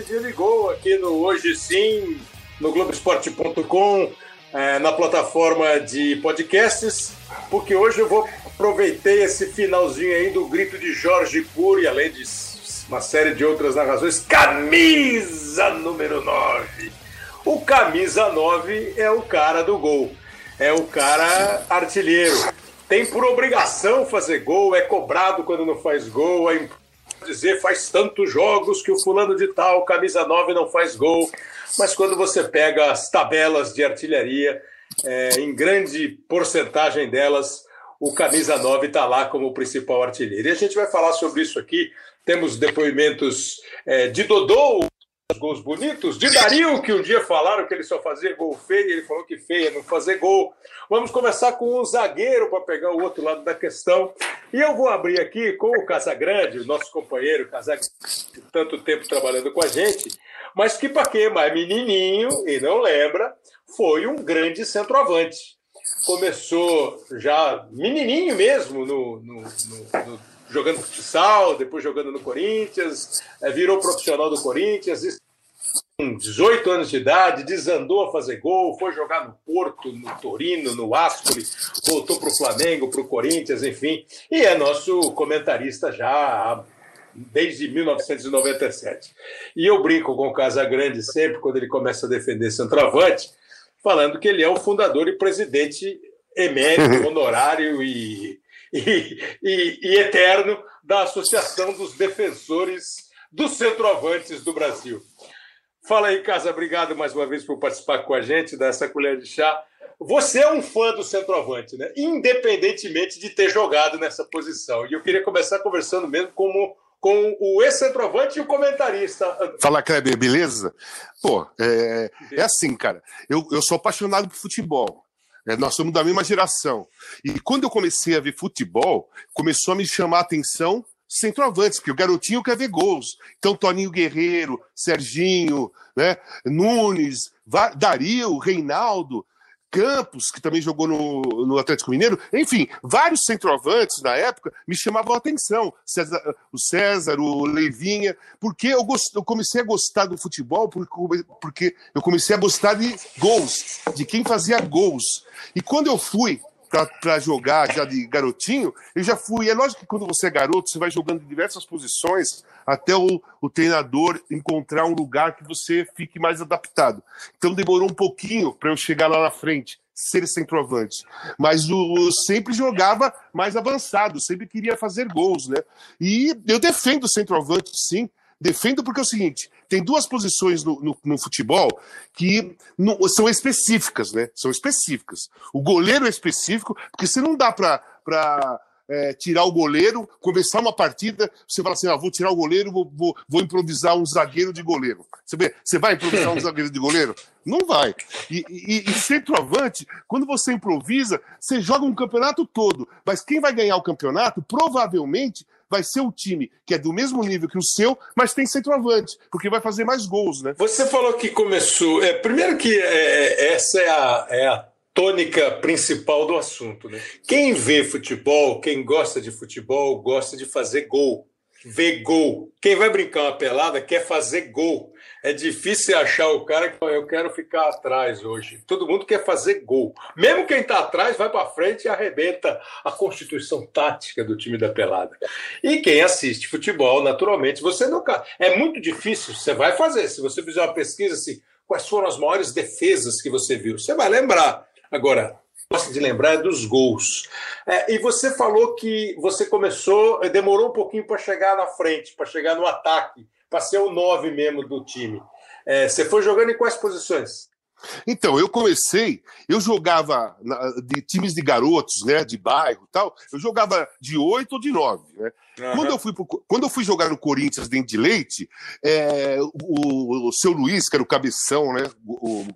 sim, hoje dia ligou aqui no Hoje Sim, no Globoesporte.com, é, na plataforma de podcasts, porque hoje eu vou aproveitar esse finalzinho aí do grito de Jorge Cury, além de uma série de outras narrações, camisa número 9. O camisa 9 é o cara do gol, é o cara artilheiro. Tem por obrigação fazer gol, é cobrado quando não faz gol, é dizer faz tantos jogos que o fulano de tal, camisa 9, não faz gol. Mas quando você pega as tabelas de artilharia, é, em grande porcentagem delas, o camisa 9 está lá como principal artilheiro. E a gente vai falar sobre isso aqui. Temos depoimentos é, de Dodô, gols bonitos, de Dario, que um dia falaram que ele só fazia gol feio, ele falou que feio é não fazer gol. Vamos começar com o zagueiro para pegar o outro lado da questão. E eu vou abrir aqui com o Casagrande, nosso companheiro Casagrande, tanto tempo trabalhando com a gente, mas que para quê? Mas menininho, e não lembra, foi um grande centroavante. Começou já menininho mesmo no, no, no, no jogando futsal, depois jogando no Corinthians, é, virou profissional do Corinthians, com 18 anos de idade, desandou a fazer gol, foi jogar no Porto, no Torino, no Ascoli, voltou para o Flamengo, para o Corinthians, enfim, e é nosso comentarista já desde 1997. E eu brinco com o Casagrande sempre, quando ele começa a defender centroavante, falando que ele é o fundador e presidente emérito, honorário e e, e, e eterno da Associação dos Defensores dos Centroavantes do Brasil. Fala aí, Casa, obrigado mais uma vez por participar com a gente, dessa colher de chá. Você é um fã do centroavante, né? Independentemente de ter jogado nessa posição. E eu queria começar conversando mesmo como, com o ex-centroavante e o comentarista. Fala, Kleber, beleza? Pô, é, é assim, cara. Eu, eu sou apaixonado por futebol. É, nós somos da mesma geração. E quando eu comecei a ver futebol, começou a me chamar a atenção centroavantes, porque o garotinho quer ver gols. Então, Toninho Guerreiro, Serginho, né, Nunes, Dario, Reinaldo. Campos, que também jogou no, no Atlético Mineiro, enfim, vários centroavantes na época me chamavam a atenção. César, o César, o Leivinha, porque eu, gost, eu comecei a gostar do futebol, porque, porque eu comecei a gostar de gols, de quem fazia gols. E quando eu fui para jogar já de garotinho, eu já fui. É lógico que quando você é garoto, você vai jogando em diversas posições até o, o treinador encontrar um lugar que você fique mais adaptado. Então demorou um pouquinho para eu chegar lá na frente, ser centroavante. Mas o, sempre jogava mais avançado, sempre queria fazer gols, né? E eu defendo o centroavante, sim. Defendo porque é o seguinte: tem duas posições no, no, no futebol que não, são específicas, né? São específicas. O goleiro é específico, porque você não dá para é, tirar o goleiro, começar uma partida, você fala assim: ah, vou tirar o goleiro, vou, vou, vou improvisar um zagueiro de goleiro. Você, vê, você vai improvisar um zagueiro de goleiro? Não vai. E, e, e, centroavante, quando você improvisa, você joga um campeonato todo. Mas quem vai ganhar o campeonato, provavelmente, vai ser o time que é do mesmo nível que o seu, mas tem centroavante, porque vai fazer mais gols, né? Você falou que começou. É, primeiro que é, essa é a, é a tônica principal do assunto. Né? Quem vê futebol, quem gosta de futebol, gosta de fazer gol. Vê gol. Quem vai brincar uma pelada quer fazer gol. É difícil achar o cara que eu quero ficar atrás hoje. Todo mundo quer fazer gol. Mesmo quem está atrás vai para frente e arrebenta a constituição tática do time da pelada. E quem assiste futebol, naturalmente, você nunca. É muito difícil. Você vai fazer. Se você fizer uma pesquisa assim, quais foram as maiores defesas que você viu, você vai lembrar. Agora, gosto de lembrar é dos gols. É, e você falou que você começou, demorou um pouquinho para chegar na frente, para chegar no ataque, para ser o nove mesmo do time. É, você foi jogando em quais posições? Então, eu comecei, eu jogava de times de garotos, né, de bairro tal, eu jogava de oito ou de nove, né? Uhum. Quando, eu fui pro, quando eu fui jogar no Corinthians dentro de leite, é, o, o, seu Luiz, que era o cabeção, né, o, o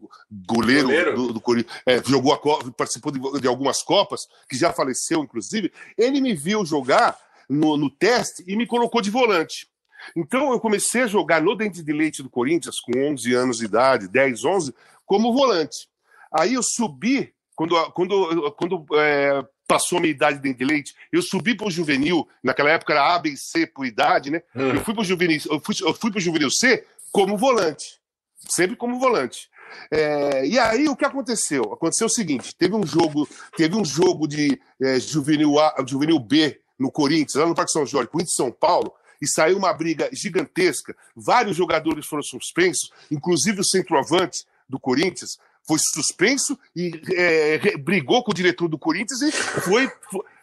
goleiro, goleiro, do, do Corinthians, é, jogou a Copa, participou de, de, algumas Copas, que já faleceu, inclusive, ele me viu jogar no, no teste e me colocou de volante. Então eu comecei a jogar no Dente de Leite do Corinthians com 11 anos de idade, 10, 11, como volante. Aí eu subi quando, quando, quando é, passou a minha idade dentro de leite, eu subi para o juvenil, naquela época era A, B e C por idade, né? Hum. Eu fui para o juvenil, eu fui, eu fui pro juvenil C como volante, sempre como volante. É, e aí o que aconteceu? Aconteceu o seguinte: teve um jogo, teve um jogo de é, juvenil, A, juvenil B no Corinthians, lá no Parque São Jorge, Corinthians São Paulo, e saiu uma briga gigantesca. Vários jogadores foram suspensos, inclusive o centroavante do Corinthians foi suspenso e é, brigou com o diretor do Corinthians e foi,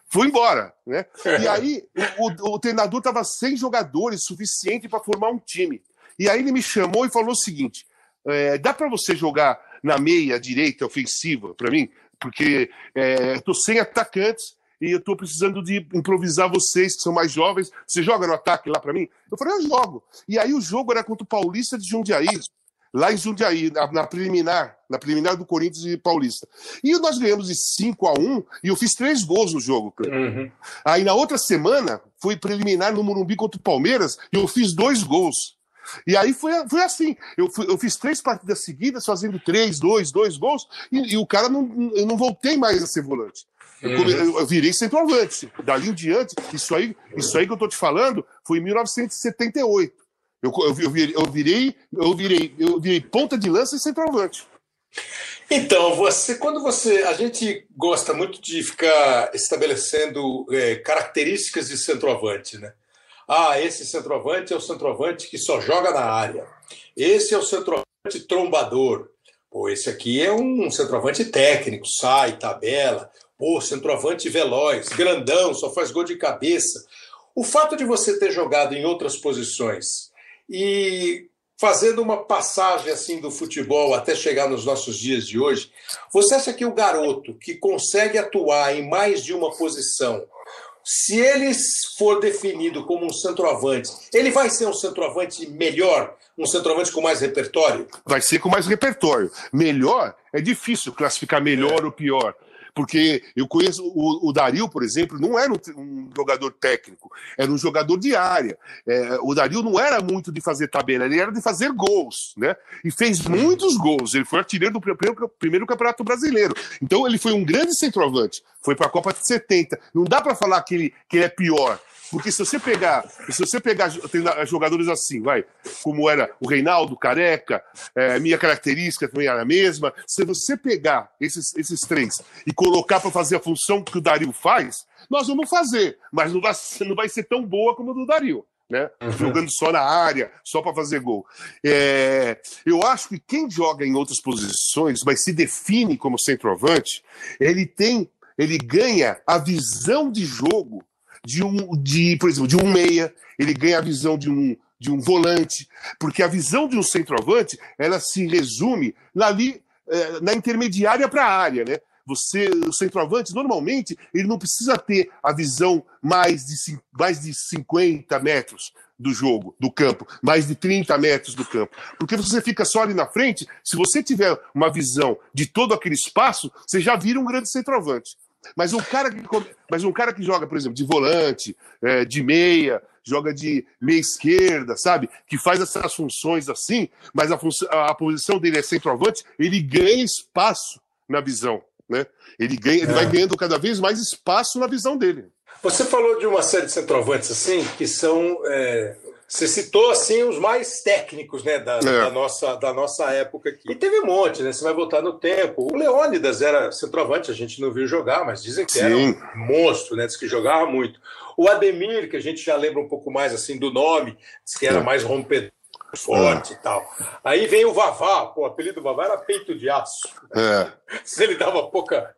foi, embora. Né? E aí o, o treinador estava sem jogadores suficiente para formar um time. E aí ele me chamou e falou o seguinte: é, dá para você jogar na meia direita ofensiva para mim? Porque estou é, sem atacantes e eu estou precisando de improvisar vocês, que são mais jovens. Você joga no ataque lá para mim? Eu falei, eu jogo. E aí o jogo era contra o Paulista de Jundiaí, lá em Jundiaí, na, na, preliminar, na preliminar do Corinthians e Paulista. E nós ganhamos de 5 a 1 e eu fiz três gols no jogo. Uhum. Aí na outra semana, foi preliminar no Morumbi contra o Palmeiras e eu fiz dois gols. E aí foi, foi assim. Eu, fui, eu fiz três partidas seguidas, fazendo três, dois, dois gols, e, e o cara não. Eu não voltei mais a ser volante. Eu, come, eu, eu virei centroavante. Dali em diante, isso aí, isso aí que eu tô te falando foi em 1978. Eu, eu, eu, virei, eu, virei, eu, virei, eu virei ponta de lança e centroavante. Então, você, quando você. A gente gosta muito de ficar estabelecendo é, características de centroavante, né? Ah, esse centroavante é o centroavante que só joga na área. Esse é o centroavante trombador. Pô, esse aqui é um centroavante técnico, sai, tabela. Pô, centroavante veloz, grandão, só faz gol de cabeça. O fato de você ter jogado em outras posições e fazendo uma passagem assim do futebol até chegar nos nossos dias de hoje, você acha que o garoto que consegue atuar em mais de uma posição se ele for definido como um centroavante, ele vai ser um centroavante melhor, um centroavante com mais repertório? Vai ser com mais repertório. Melhor é difícil classificar melhor é. ou pior. Porque eu conheço o, o Dario, por exemplo, não era um, um, jogador técnico, era um jogador de área. É, o Dario não era muito de fazer tabela, ele era de fazer gols, né? E fez muitos gols. Ele foi artilheiro do primeiro, primeiro campeonato brasileiro. Então ele foi um grande centroavante. Foi para a Copa de 70. Não dá para falar que ele, que ele é pior. Porque se você pegar, se você pegar jogadores assim, vai, como era o Reinaldo, Careca, é, minha característica também era a mesma. Se você pegar esses, esses três e colocar para fazer a função que o Dario faz, nós vamos fazer, mas não vai, não vai ser tão boa como a do Dario. Né? Uhum. Jogando só na área, só para fazer gol. É, eu acho que quem joga em outras posições, mas se define como centroavante, ele tem, ele ganha a visão de jogo de um, de, por exemplo, de um meia, ele ganha a visão de um, de um volante, porque a visão de um centroavante ela se resume ali é, na intermediária para a área, né? Você, o centroavante, normalmente, ele não precisa ter a visão mais de, mais de 50 metros do jogo, do campo, mais de 30 metros do campo. Porque você fica só ali na frente, se você tiver uma visão de todo aquele espaço, você já vira um grande centroavante. Mas um cara que, mas um cara que joga, por exemplo, de volante, é, de meia, joga de meia esquerda, sabe? Que faz essas funções assim, mas a, a posição dele é centroavante, ele ganha espaço na visão, né? Ele, ganha, ele vai é. ganhando cada vez mais espaço na visão dele. Você falou de uma série de centroavantes assim, que são é, você citou assim os mais técnicos, né, da, é. da, nossa da nossa época aqui. E teve um monte, né? Você vai voltar no tempo. O Leônidas era centroavante, a gente não viu jogar, mas dizem que Sim. era um monstro, né? Diz que jogava muito. O Ademir, que a gente já lembra um pouco mais assim do nome, diz que era é. mais rompedor forte e tal. Aí vem o Vavá, pô, o apelido do Vavá era peito de aço. É. Se ele dava pouca.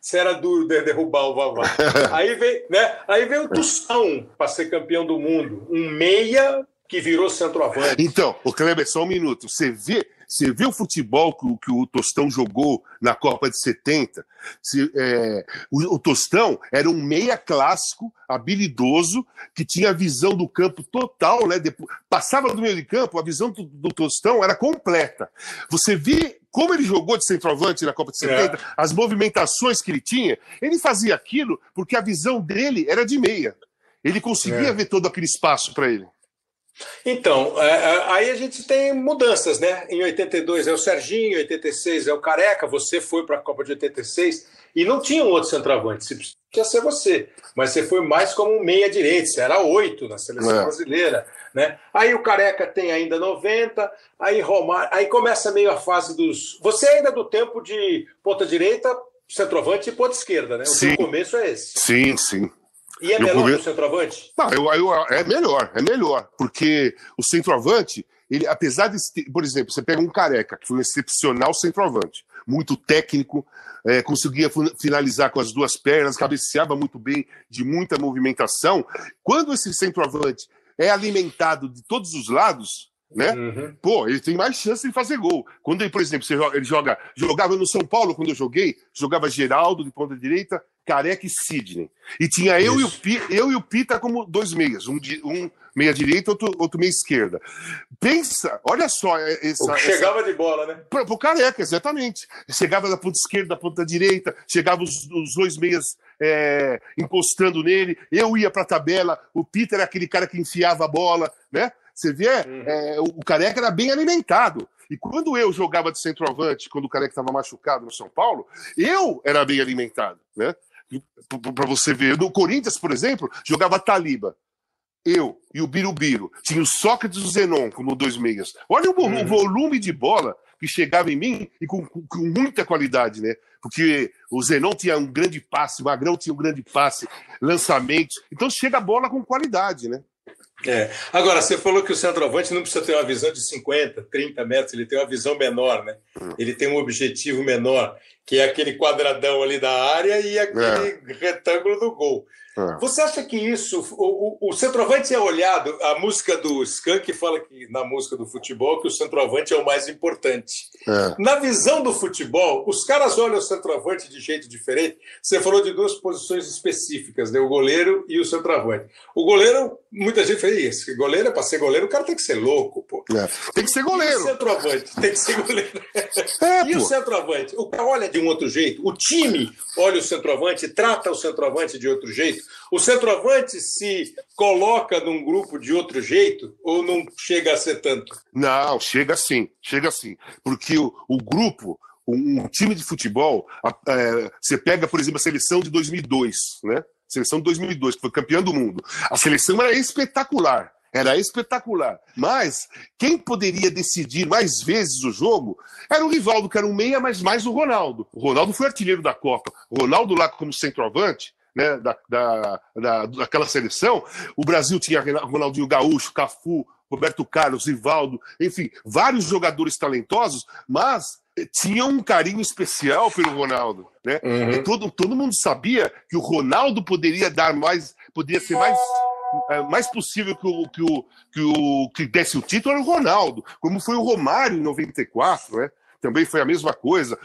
Se era duro de derrubar o Vavá. Aí vem, né? Aí vem o Tustão para ser campeão do mundo. Um meia que virou centroavante. Então, o Kleber, só um minuto. Você vê você vê o futebol que, que, o Tostão jogou na Copa de 70? Se, é, o, o, Tostão era um meia clássico, habilidoso, que tinha a visão do campo total, né? Depois, passava do meio de campo, a visão do, do Tostão era completa. Você vê como ele jogou de centroavante na Copa de 70, é. as movimentações que ele tinha, ele fazia aquilo porque a visão dele era de meia. Ele conseguia é. ver todo aquele espaço para ele. Então, é, é, aí a gente tem mudanças, né? Em 82 é o Serginho, em 86 é o Careca, você foi para a Copa de 86 e não tinha um outro centroavante, você podia ser você, mas você foi mais como um meia-direita, você era oito na seleção é. brasileira, né? Aí o Careca tem ainda 90, aí Romário, aí começa meio a fase dos. Você ainda é do tempo de ponta-direita, centroavante e ponta-esquerda, né? O sim. começo é esse. Sim, sim. E é melhor que o centroavante? Não, eu, eu, é melhor, é melhor, porque o centroavante, ele, apesar de, por exemplo, você pega um careca, que foi um excepcional centroavante, muito técnico, é, conseguia finalizar com as duas pernas, cabeceava muito bem, de muita movimentação. Quando esse centroavante é alimentado de todos os lados, né? Uhum. Pô, ele tem mais chance de fazer gol. Quando ele, por exemplo, ele joga, jogava no São Paulo quando eu joguei, jogava Geraldo de ponta direita, Careca e Sidney. E tinha eu e, o, eu e o Pita como dois meias, um, um meia direita, outro, outro meia esquerda. Pensa, olha só essa, chegava essa... de bola, né? Pro, pro Careca, exatamente. Chegava da ponta esquerda, da ponta direita, chegava os, os dois meias é, encostando nele, eu ia para a tabela, o Peter era aquele cara que enfiava a bola, né? Você vê, uhum. é, o Careca era bem alimentado. E quando eu jogava de centroavante, quando o Careca estava machucado no São Paulo, eu era bem alimentado, né? Para você ver, no Corinthians, por exemplo, jogava Taliba. Eu e o Birubiru. Tinha o Sócrates e o Zenon como dois meias. Olha o, uhum. o volume de bola que chegava em mim e com, com, com, muita qualidade, né? Porque o Zenon tinha um grande passe, o Magrão tinha um grande passe, lançamentos. Então chega a bola com qualidade, né? É. Agora, você falou que o centroavante não precisa ter uma visão de 50, 30 metros, ele tem uma visão menor, né? Hum. Ele tem um objetivo menor, que é aquele quadradão ali da área e aquele é. retângulo do gol. É. Você acha que isso. O, o, o, centroavante é olhado. A música do Skank fala que na música do futebol que o centroavante é o mais importante. É. Na visão do futebol, os caras olham o centroavante de jeito diferente. Você falou de duas posições específicas, né? o goleiro e o centroavante. O goleiro, muita gente fala isso. Goleiro é para ser goleiro, o cara tem que ser louco, pô. É. Tem que ser goleiro. E o centroavante tem que ser goleiro. É, e pô. o centroavante? O cara olha de um outro jeito. O time olha o centroavante, trata o centroavante de outro jeito. O centroavante se coloca num grupo de outro jeito ou não chega a ser tanto? Não, chega sim, chega sim. Porque o, o grupo, um, um, time de futebol, é, você pega, por exemplo, a seleção de 2002, né? Seleção de 2002, que foi campeã do mundo. A seleção era espetacular. Era espetacular. Mas quem poderia decidir mais vezes o jogo era o Rivaldo, que era um meia, mas mais o Ronaldo. O Ronaldo foi artilheiro da Copa. O Ronaldo lá como centroavante, né, da, da, da, daquela seleção, o Brasil tinha Ronaldinho Gaúcho, Cafu, Roberto Carlos, Rivaldo, enfim, vários jogadores talentosos, mas tinha um carinho especial pelo Ronaldo, né? Uhum. todo, todo mundo sabia que o Ronaldo poderia dar mais, poderia ser mais mais possível que o, que o, que o que desse o título era o Ronaldo, como foi o Romário em 94, né? também foi a mesma coisa.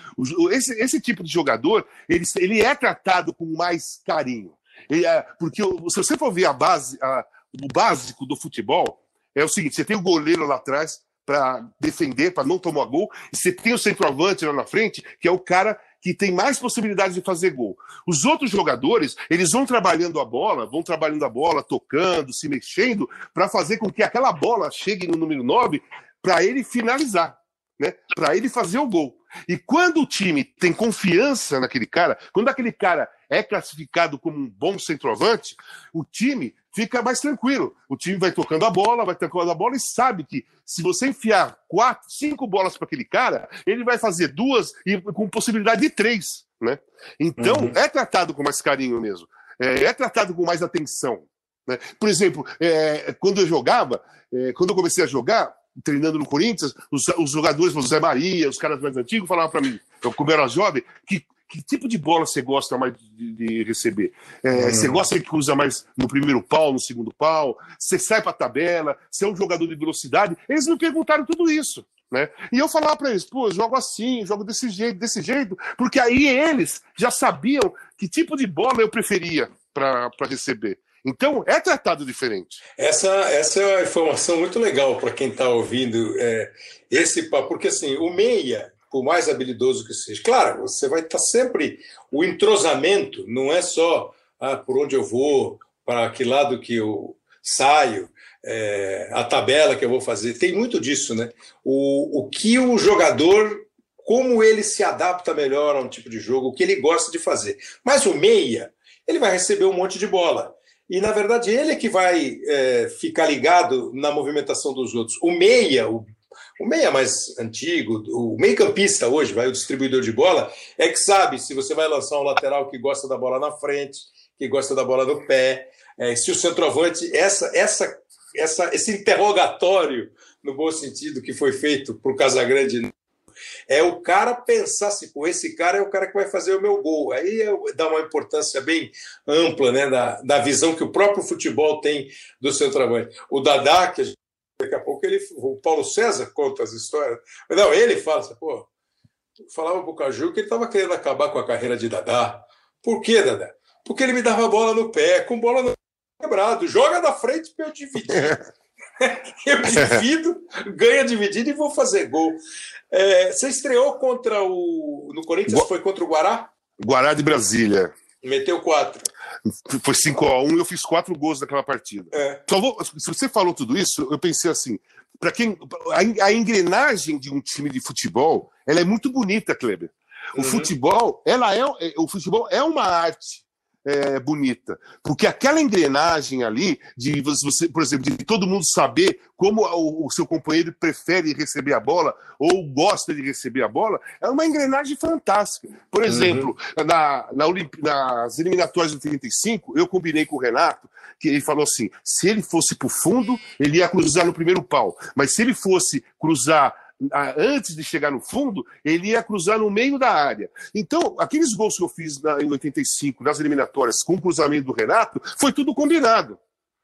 Esse, esse tipo de jogador, ele, ele é tratado com mais carinho. Ele, é, porque se você for ver a base, a, o básico do futebol, é o seguinte: você tem o goleiro lá atrás para defender, para não tomar gol, e você tem o centroavante lá na frente, que é o cara que tem mais possibilidades de fazer gol. Os outros jogadores, eles vão trabalhando a bola, vão trabalhando a bola, tocando, se mexendo, para fazer com que aquela bola chegue no número 9 para ele finalizar né, para ele fazer o gol. E quando o time tem confiança naquele cara, quando aquele cara é classificado como um bom centroavante, o time fica mais tranquilo. O time vai tocando a bola, vai tocando a bola e sabe que se você enfiar quatro, cinco bolas para aquele cara, ele vai fazer duas e com possibilidade de três, né? Então uhum. é tratado com mais carinho mesmo, é, é tratado com mais atenção. Né? Por exemplo, é, quando eu jogava, é, quando eu comecei a jogar, treinando no Corinthians, os, os jogadores, o Zé Maria, os caras mais antigos, falavam para mim, eu, como era jovem, que, que tipo de bola você gosta mais de, de receber? É, hum. Você gosta que usa mais no primeiro pau, no segundo pau? Você sai para a tabela? Você é um jogador de velocidade? Eles me perguntaram tudo isso. Né? E eu falava para eles, pô, jogo assim, jogo desse jeito, desse jeito, porque aí eles já sabiam que tipo de bola eu preferia para receber. Então, é tratado diferente. Essa, essa é uma informação muito legal para quem está ouvindo é, esse papo, porque assim, o meia, por mais habilidoso que seja, claro, você vai estar sempre. O entrosamento não é só ah, por onde eu vou, para que lado que eu saio. é, a tabela que eu vou fazer. Tem muito disso, né? O, o que o jogador, como ele se adapta melhor a um tipo de jogo, o que ele gosta de fazer. Mas o meia, ele vai receber um monte de bola. E, na verdade, ele é que vai é, ficar ligado na movimentação dos outros. O meia, o, o meia mais antigo, o meio-campista hoje, vai o distribuidor de bola, é que sabe se você vai lançar um lateral que gosta da bola na frente, que gosta da bola no pé, é, se o centroavante, essa, essa, essa, esse interrogatório, no bom sentido, que foi feito para o Casagrande é o cara pensar assim, pô, esse cara é o cara que vai fazer o meu gol. Aí é, dá uma importância bem ampla né, da, da visão que o próprio futebol tem do centroavante. O Dadá, que gente, daqui a pouco ele, o Paulo César conta as histórias. Não, ele fala assim, pô, falava pro Caju que ele estava querendo acabar com a carreira de Dadá. Por quê, Dadá? Porque ele me dava bola no pé, com bola no quebrado. Joga na frente para eu dividir. eu divido, ganha dividido e vou fazer gol. É, você estreou contra o. No Corinthians Gua... foi contra o Guará? Guará de Brasília. Meteu quatro. Foi 5x1 e eu fiz quatro gols naquela partida. É. Só vou, se você falou tudo isso, eu pensei assim: para quem. A, a, engrenagem de um time de futebol ela é muito bonita, Kleber. O uhum. futebol, ela é o futebol é uma arte é, bonita. Porque aquela engrenagem ali, de você, por exemplo, de todo mundo saber como o, o, seu companheiro prefere receber a bola ou gosta de receber a bola, é uma engrenagem fantástica. Por uhum. exemplo, uhum. na, na nas eliminatórias de 35, eu combinei com o Renato que ele falou assim: se ele fosse para o fundo, ele ia cruzar no primeiro pau. Mas se ele fosse cruzar antes de chegar no fundo, ele ia cruzar no meio da área. Então, aqueles gols que eu fiz na, em 85, nas eliminatórias, com o cruzamento do Renato, foi tudo combinado.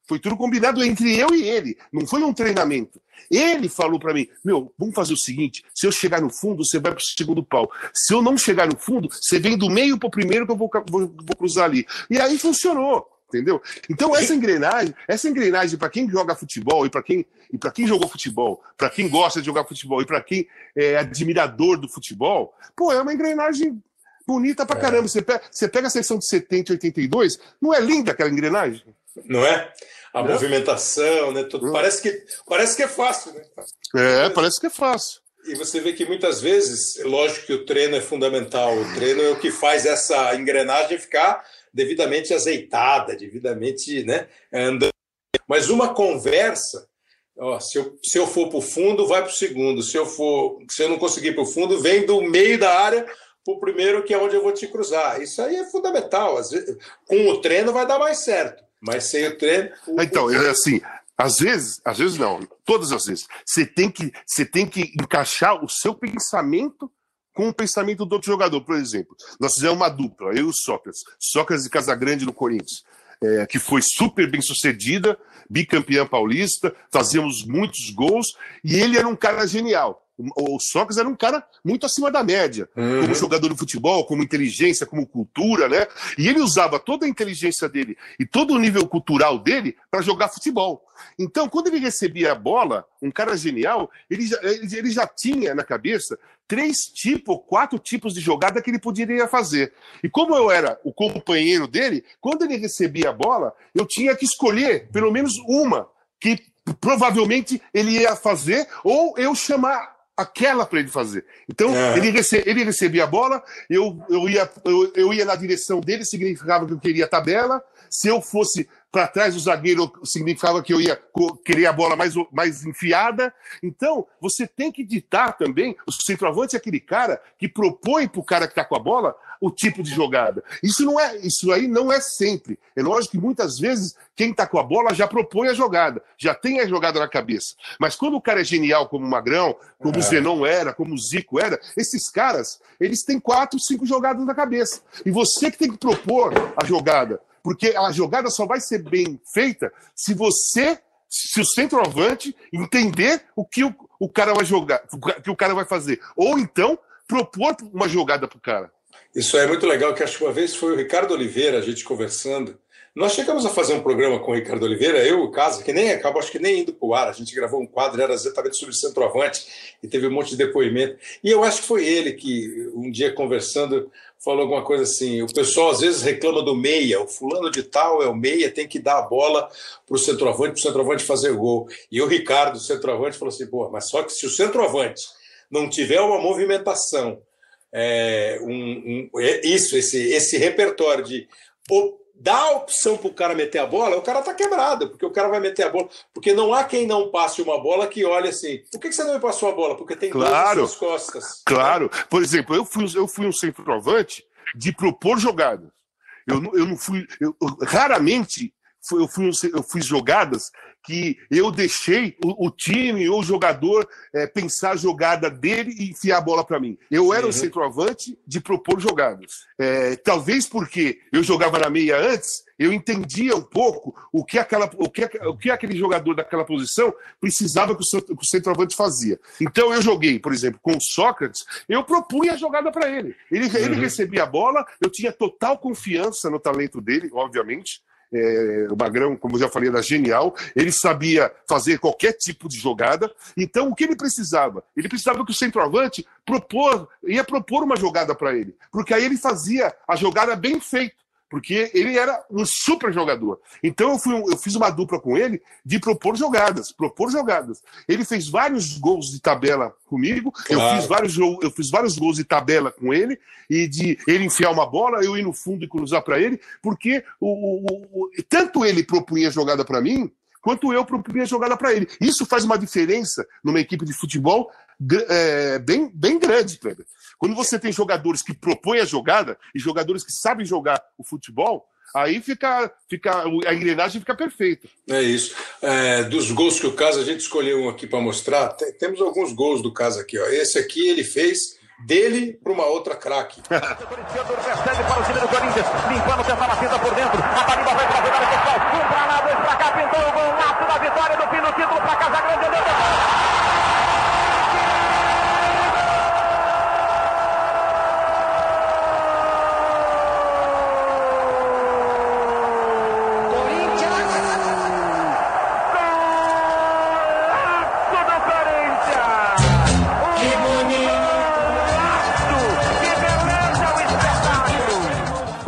Foi tudo combinado entre eu e ele. Não foi um treinamento. Ele falou para mim: Meu, vamos fazer o seguinte: se eu chegar no fundo, você vai para o segundo pau. Se eu não chegar no fundo, você vem do meio para o primeiro que eu vou, vou, vou cruzar ali. E aí funcionou entendeu? Então essa engrenagem, essa engrenagem para quem joga futebol e para quem e para quem jogou futebol, para quem gosta de jogar futebol e para quem é admirador do futebol, pô, é uma engrenagem bonita pra é. caramba. Você pega, você pega a seção de 70 e 82, não é linda aquela engrenagem? Não é? A não? movimentação, né? Tudo, parece, que, parece que é fácil, né? É, parece que é fácil. E você vê que muitas vezes, lógico que o treino é fundamental, o treino é o que faz essa engrenagem ficar devidamente azeitada, devidamente né, andando. Mas uma conversa, ó, se, eu, se eu for para o fundo, vai para o segundo. Se eu for, se eu não conseguir para o fundo, vem do meio da área para o primeiro, que é onde eu vou te cruzar. Isso aí é fundamental. Às vezes, com o treino vai dar mais certo, mas sem o treino. O, então, o... É assim, às vezes, às vezes não, todas as vezes, você tem que, você tem que encaixar o seu pensamento com o pensamento do outro jogador. Por exemplo, nós fizemos uma dupla, eu e o Sócrates, Sócrates e Casagrande no Corinthians, é, que foi super bem sucedida, bicampeã paulista, fazíamos muitos gols, e ele era um cara genial. O Sócrates era um cara muito acima da média, uhum. como jogador de futebol, como inteligência, como cultura, né? E ele usava toda a inteligência dele e todo o nível cultural dele para jogar futebol. Então, quando ele recebia a bola, um cara genial, ele já, ele já tinha na cabeça três tipos, quatro tipos de jogada que ele poderia fazer. E como eu era o companheiro dele, quando ele recebia a bola, eu tinha que escolher pelo menos uma que provavelmente ele ia fazer ou eu chamar aquela para ele fazer. Então, é. ele, rece ele recebia a bola, eu, eu, ia, eu, eu ia na direção dele, significava que eu queria a tabela. Se eu fosse para trás do zagueiro, significava que eu ia querer a bola mais, mais enfiada. Então, você tem que ditar também. O centroavante é aquele cara que propõe para o cara que está com a bola o tipo de jogada. Isso não é, isso aí não é sempre. É lógico que muitas vezes quem está com a bola já propõe a jogada, já tem a jogada na cabeça. Mas quando o cara é genial, como o Magrão, como é. o Zenon era, como o Zico era, esses caras, eles têm quatro, cinco jogadas na cabeça. E você que tem que propor a jogada. Porque a jogada só vai ser bem feita se você, se o centroavante entender o que o, o cara vai jogar, o que o cara vai fazer. Ou então propor uma jogada para o cara. Isso é muito legal, que acho que uma vez foi o Ricardo Oliveira, a gente conversando. Nós chegamos a fazer um programa com o Ricardo Oliveira, eu e o Casa, que nem acabou, acho que nem indo para o ar. A gente gravou um quadro, era exatamente sobre centroavante, e teve um monte de depoimento. E eu acho que foi ele que, um dia conversando, falou alguma coisa assim: o pessoal às vezes reclama do meia, o fulano de tal é o meia, tem que dar a bola para o centroavante, para o centroavante fazer gol. E o Ricardo, o centroavante, falou assim: pô, mas só que se o centroavante não tiver uma movimentação, é, um, um, é isso, esse, esse repertório de dá a opção para o cara meter a bola, o cara está quebrado, porque o cara vai meter a bola. Porque não há quem não passe uma bola que olhe assim. Por que, você não me passou a bola? Porque tem claro, nas costas. Claro. Por exemplo, eu fui, eu fui um centroavante de propor jogadas. Eu, eu não fui. Eu, raramente eu, fui, eu fiz jogadas que eu deixei o, o time ou o jogador é, pensar a jogada dele e enfiar a bola para mim. Eu era uhum. um centroavante de propor jogadas. É, talvez porque eu jogava na meia antes, eu entendia um pouco o que, aquela, o que, o que aquele jogador daquela posição precisava que o, que o centroavante fazia. Então eu joguei, por exemplo, com o Sócrates, eu propunha a jogada para ele. Ele, uhum. ele recebia a bola, eu tinha total confiança no talento dele, obviamente. É, o Magrão, como eu já falei, era genial. Ele sabia fazer qualquer tipo de jogada. Então, o que ele precisava? Ele precisava que o centroavante propor, ia propor uma jogada para ele, porque aí ele fazia a jogada bem feita porque ele era um super jogador. Então eu, fui, eu fiz uma dupla com ele de propor jogadas, propor jogadas. Ele fez vários gols de tabela comigo, claro. eu, fiz vários, eu fiz vários gols de tabela com ele, e de ele enfiar uma bola, eu ir no fundo e cruzar para ele, porque o, o, o, tanto ele propunha jogada para mim, quanto eu propunha jogada para ele. Isso faz uma diferença numa equipe de futebol é, bem, bem grande, Kleber. Quando você tem jogadores que propõem a jogada e jogadores que sabem jogar o futebol, aí fica, fica a engrenagem fica perfeita. É isso. É, dos gols que o Casa, a gente escolheu um aqui para mostrar. Tem, temos alguns gols do Casa aqui. Ó. Esse aqui ele fez dele para uma outra craque.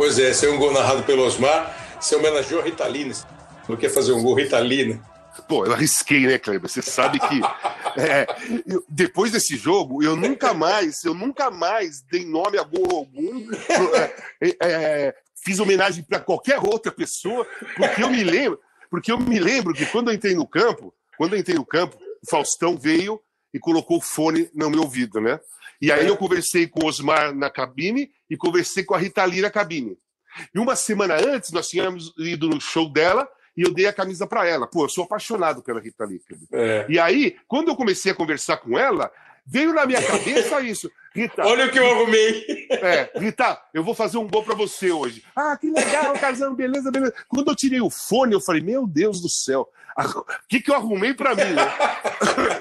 Pois é, esse é um gol narrado pelo Osmar. Você homenageou a Ritalina. Não quer fazer um gol Ritalina. Pô, eu arrisquei, né, Kleber? Você sabe que é, eu, depois desse jogo, eu nunca mais, eu nunca mais dei nome a gol algum. É, é, é, fiz homenagem para qualquer outra pessoa, porque eu me lembro, porque eu me lembro que quando eu entrei no campo, quando eu entrei no campo, o Faustão veio e colocou o fone no meu ouvido, né? E aí eu conversei com o Osmar na cabine e conversei com a Rita Lee na cabine. E uma semana antes, nós tínhamos ido no show dela e eu dei a camisa para ela. Pô, eu sou apaixonado pela Rita Lee. É. E aí, quando eu comecei a conversar com ela, veio na minha cabeça isso. Rita, Olha o que eu arrumei. É, Rita, eu vou fazer um gol para você hoje. Ah, que legal, Casão, beleza, beleza. Quando eu tirei o fone, eu falei, meu Deus do céu, o que, que eu arrumei para mim? Né?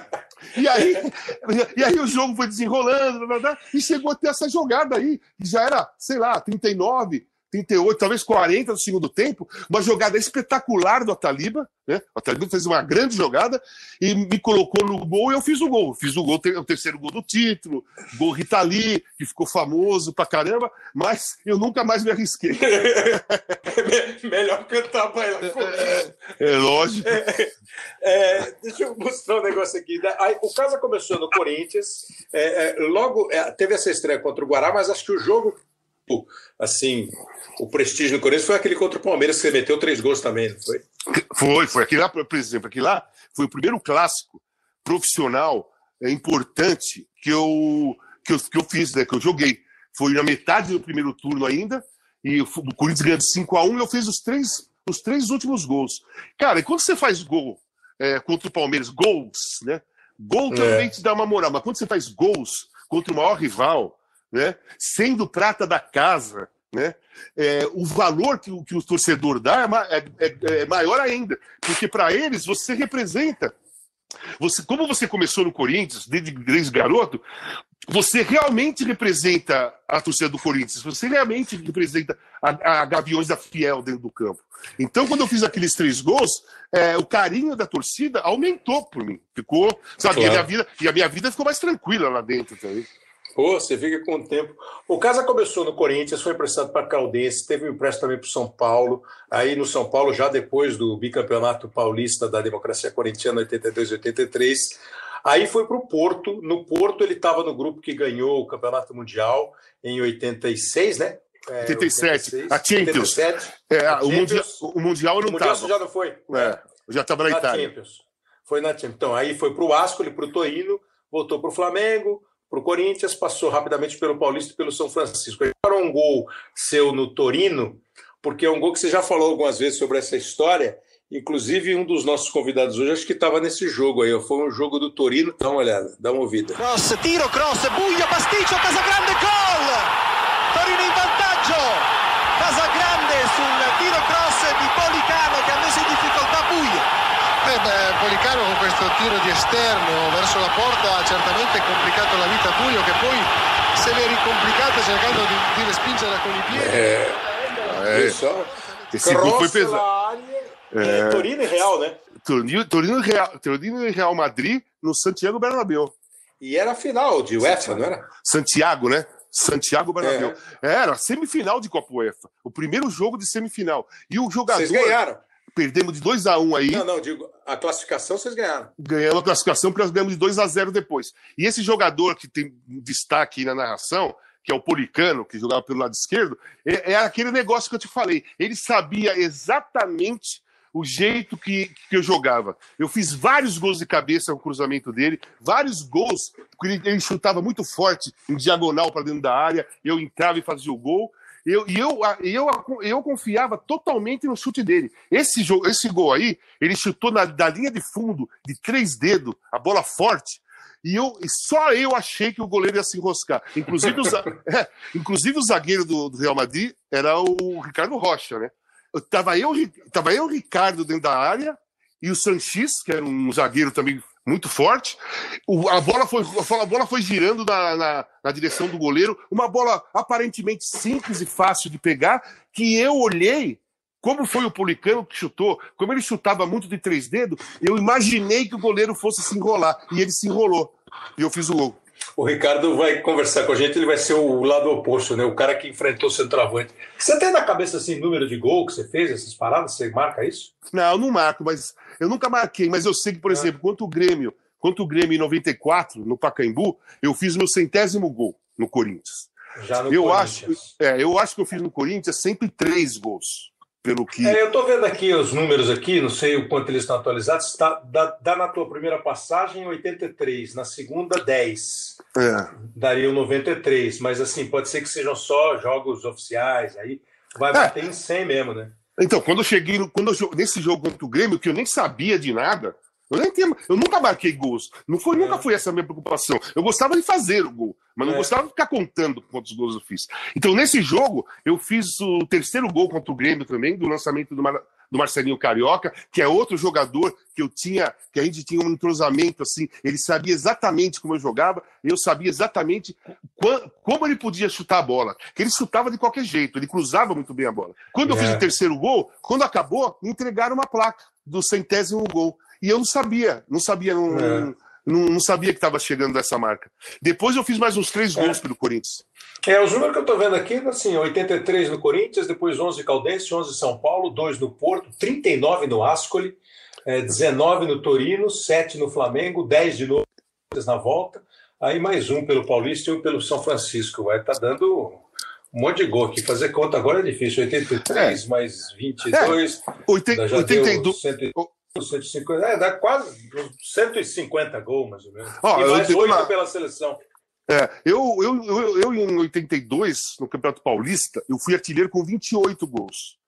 E aí, e aí o jogo foi desenrolando, e chegou a ter essa jogada aí, que já era, sei lá, 39, 38, talvez 40 no segundo tempo, uma jogada espetacular do Ataliba, né? O Ataliba fez uma grande jogada e me colocou no gol e eu fiz o gol. Fiz o gol, o terceiro gol do título, gol Ritali, que ficou famoso pra caramba, mas eu nunca mais me arrisquei. Melhor cantar pra ela. É, é, lógico. É, é, deixa eu mostrar um negócio aqui. O caso começou no Corinthians, é, é, logo teve essa estreia contra o Guará, mas acho que o jogo assim, o prestígio do Corinthians foi aquele contra o Palmeiras que você meteu três gols também, não foi? Foi, foi. Aquele lá, por exemplo, aquele lá foi o primeiro clássico profissional é, importante que eu, que eu, que eu fiz, né, que eu joguei. Foi na metade do primeiro turno ainda, e o Corinthians ganhou de 5 a 1 e eu fiz os três, os três últimos gols. Cara, e quando você faz gol é, contra o Palmeiras, gols, né? Gol também é. te dá uma moral, mas quando você faz gols contra o maior rival, né? sendo prata da casa, né? É, o valor que, que, o torcedor dá é, é, é, é maior ainda, porque para eles você representa. Você, como você começou no Corinthians, desde, desde garoto, você realmente representa a torcida do Corinthians, você realmente representa a, a Gaviões da Fiel dentro do campo. Então, quando eu fiz aqueles três gols, é, o carinho da torcida aumentou por mim. Ficou, sabe? Claro. E, a minha vida, e a minha vida ficou mais tranquila lá dentro também. Pô, você fica com o tempo. O Casa começou no Corinthians, foi emprestado para Caldense, teve um empréstimo também para o São Paulo. Aí no São Paulo, já depois do bicampeonato paulista da democracia corintiana, 82 e 83. Aí foi para o Porto. No Porto, ele estava no grupo que ganhou o Campeonato Mundial em 86, né? É, 87. 86, a Champions. 87, é, a o, Champions. Mundial, o Mundial não estava. O Mundial já não foi? É, já estava na, na Itália. Champions. Foi na Champions. Então, aí foi para o Ascoli, para o Torino, voltou para o Flamengo, para o Corinthians, passou rapidamente pelo Paulista e pelo São Francisco. Parou um gol seu no Torino, porque é um gol que você já falou algumas vezes sobre essa história. Inclusive, um dos nossos convidados hoje, acho que estava nesse jogo aí. Foi um jogo do Torino. Dá uma olhada, dá uma ouvida. Cross, tiro, cross, buio, pasticcio, Casagrande, gol! Torino in vantaggio! Casagrande sul tiro cross di Policano Eh beh, Policano con questo tiro di esterno verso la porta ha certamente complicato la vita a Buio che poi se l'è ricomplicata cercando di, di respingere con i piedi. Eh, eh, so. Esse gol foi pesado. É... Torino e Real, né? Torino, Torino, Real, Torino e Real Madrid no Santiago Bernabéu. E era a final de UEFA, não era? Santiago, né? Santiago Bernabéu. É. Era semifinal de Copa UEFA. O primeiro jogo de semifinal. E o jogador. Vocês ganharam. Perdemos de 2 a 1 um aí. Não, não, digo, a classificação vocês ganharam. Ganhamos a classificação porque nós ganhamos de 2 a 0 depois. E esse jogador que tem destaque aí na narração, que é o Policano, que jogava pelo lado esquerdo, é, é aquele negócio que eu te falei. Ele sabia exatamente o jeito que, que eu jogava. Eu fiz vários gols de cabeça no cruzamento dele, vários gols, porque ele, ele chutava muito forte em diagonal para dentro da área, eu entrava e fazia o gol. Eu, e eu, eu, eu confiava totalmente no chute dele. Esse, jogo, esse gol aí, ele chutou na, da linha de fundo, de três dedos, a bola forte. E, eu, e só eu achei que o goleiro ia se enroscar. Inclusive, o, é, inclusive o zagueiro do, do Real Madrid era o Ricardo Rocha, né? Tava eu, tava eu, Ricardo, dentro da área, e o Sanches, que era um zagueiro também muito forte. O, a, bola foi, a bola foi girando na, na, na, direção do goleiro, uma bola aparentemente simples e fácil de pegar, que eu olhei. Como foi o Policano que chutou, como ele chutava muito de três dedos, eu imaginei que o goleiro fosse se enrolar. E ele se enrolou. E eu fiz o gol. O Ricardo vai conversar com a gente, ele vai ser o lado oposto, né? O cara que enfrentou o centroavante. Você tem na cabeça assim número de gol que você fez, essas paradas? Você marca isso? Não, eu não marco, mas eu nunca marquei, mas eu sei que, por é. exemplo, quanto o Grêmio, quanto o Grêmio em 94, no Pacaembu, eu fiz meu centésimo gol no Corinthians. Já no eu Corinthians. acho, é, eu acho que eu fiz no Corinthians sempre três gols pelo que. É, eu estou vendo aqui os números aqui, não sei o quanto eles estão atualizados. Tá, dá, dá na tua primeira passagem 83, na segunda 10. É. Daria o 93, mas assim, pode ser que sejam só jogos oficiais, aí vai é. bater em 100 mesmo, né? Então, quando eu cheguei, quando eu, nesse jogo contra o Grêmio, que eu nem sabia de nada, eu, nem tinha, eu nunca marquei gols. Não foi, é. Nunca foi essa a minha preocupação. Eu gostava de fazer o gol, mas não é. gostava de ficar contando quantos gols eu fiz. Então, nesse jogo, eu fiz o terceiro gol contra o Grêmio também, do lançamento do, Mar, do Marcelinho Carioca, que é outro jogador que eu tinha, que a gente tinha um entrosamento assim. Ele sabia exatamente como eu jogava, eu sabia exatamente quando, como ele podia chutar a bola. Que ele chutava de qualquer jeito, ele cruzava muito bem a bola. Quando eu fiz é. o terceiro gol, quando acabou, me entregaram uma placa do centésimo gol. E eu não sabia, não sabia, não, é. não, não, sabia que estava chegando essa marca. Depois eu fiz mais uns três gols é. pelo Corinthians. É, os números que eu estou vendo aqui, assim, 83 no Corinthians, depois 11 Caldense, 11 São Paulo, 2 no Porto, 39 no Ascoli, é, 19 no Torino, 7 no Flamengo, 10 de novo na volta, aí mais um pelo Paulista e um pelo São Francisco. Vai estar tá dando um monte de gol aqui. Fazer conta agora é difícil. 83 é. mais 22. É. 80, 82. 150, é, dá quase 150 gols, mais ou menos. Oh, e mais oito uma... pela seleção. É, eu, eu, eu, eu, em 82, no Campeonato Paulista, eu fui artilheiro com 28 gols.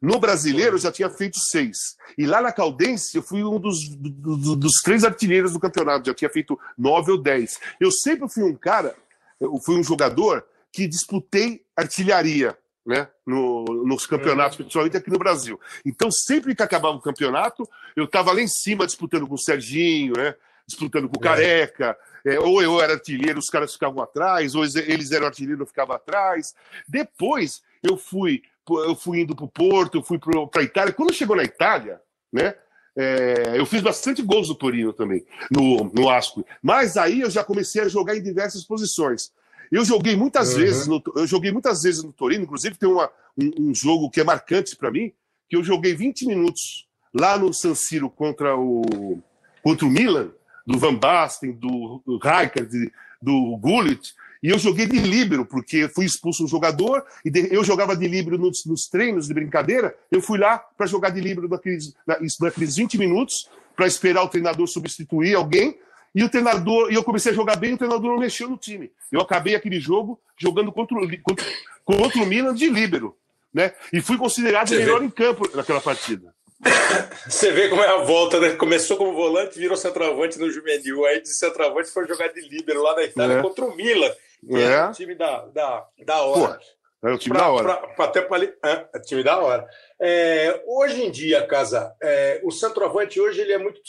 No brasileiro, eu já tinha feito seis. E lá na Caldense, eu fui um dos, do, dos três artilheiros do campeonato, já tinha feito nove ou dez. Eu sempre fui um cara, eu fui um jogador que disputei artilharia né, no, nos campeonatos, uhum. principalmente aqui no Brasil. Então, sempre que acabava o campeonato, eu estava lá em cima disputando com o Serginho, né, disputando com o é. Careca, é, ou eu era artilheiro, os caras ficavam atrás, ou eles eram artilheiro, eu ficava atrás. Depois, eu fui, eu fui indo para o Porto, eu fui para a Itália. Quando chegou na Itália, né, é, eu fiz bastante gols no Torino também, no, no Asco. Mas aí eu já comecei a jogar em diversas posições. Eu joguei muitas uhum. vezes no, eu joguei muitas vezes no Torino, inclusive tem uma, um, um jogo que é marcante para mim, que eu joguei 20 minutos lá no San Siro contra o contra o Milan, do Van Basten, do, Rijkaard, do Gullit, e eu joguei de líbero, porque fui expulso um jogador, e de, eu jogava de líbero nos, nos, treinos de brincadeira, eu fui lá para jogar de líbero naqueles, naqueles 20 minutos, para esperar o treinador substituir alguém, e o treinador, e eu comecei a jogar bem, o treinador não mexeu no time. Eu acabei aquele jogo jogando contra o, contra, contra o Milan de líbero, né? E fui considerado o melhor em campo naquela partida. Você vê como é a volta, né? Começou como volante, virou centroavante no juvenil. Aí de centroavante foi jogar de líbero lá na Itália é. contra o Milan, que é, é um time da, da, da hora. Pô, é o time pra, da hora. Pra, pra, até pra, é, é time da hora. É, hoje em dia, Casa, é, o centroavante hoje ele é muito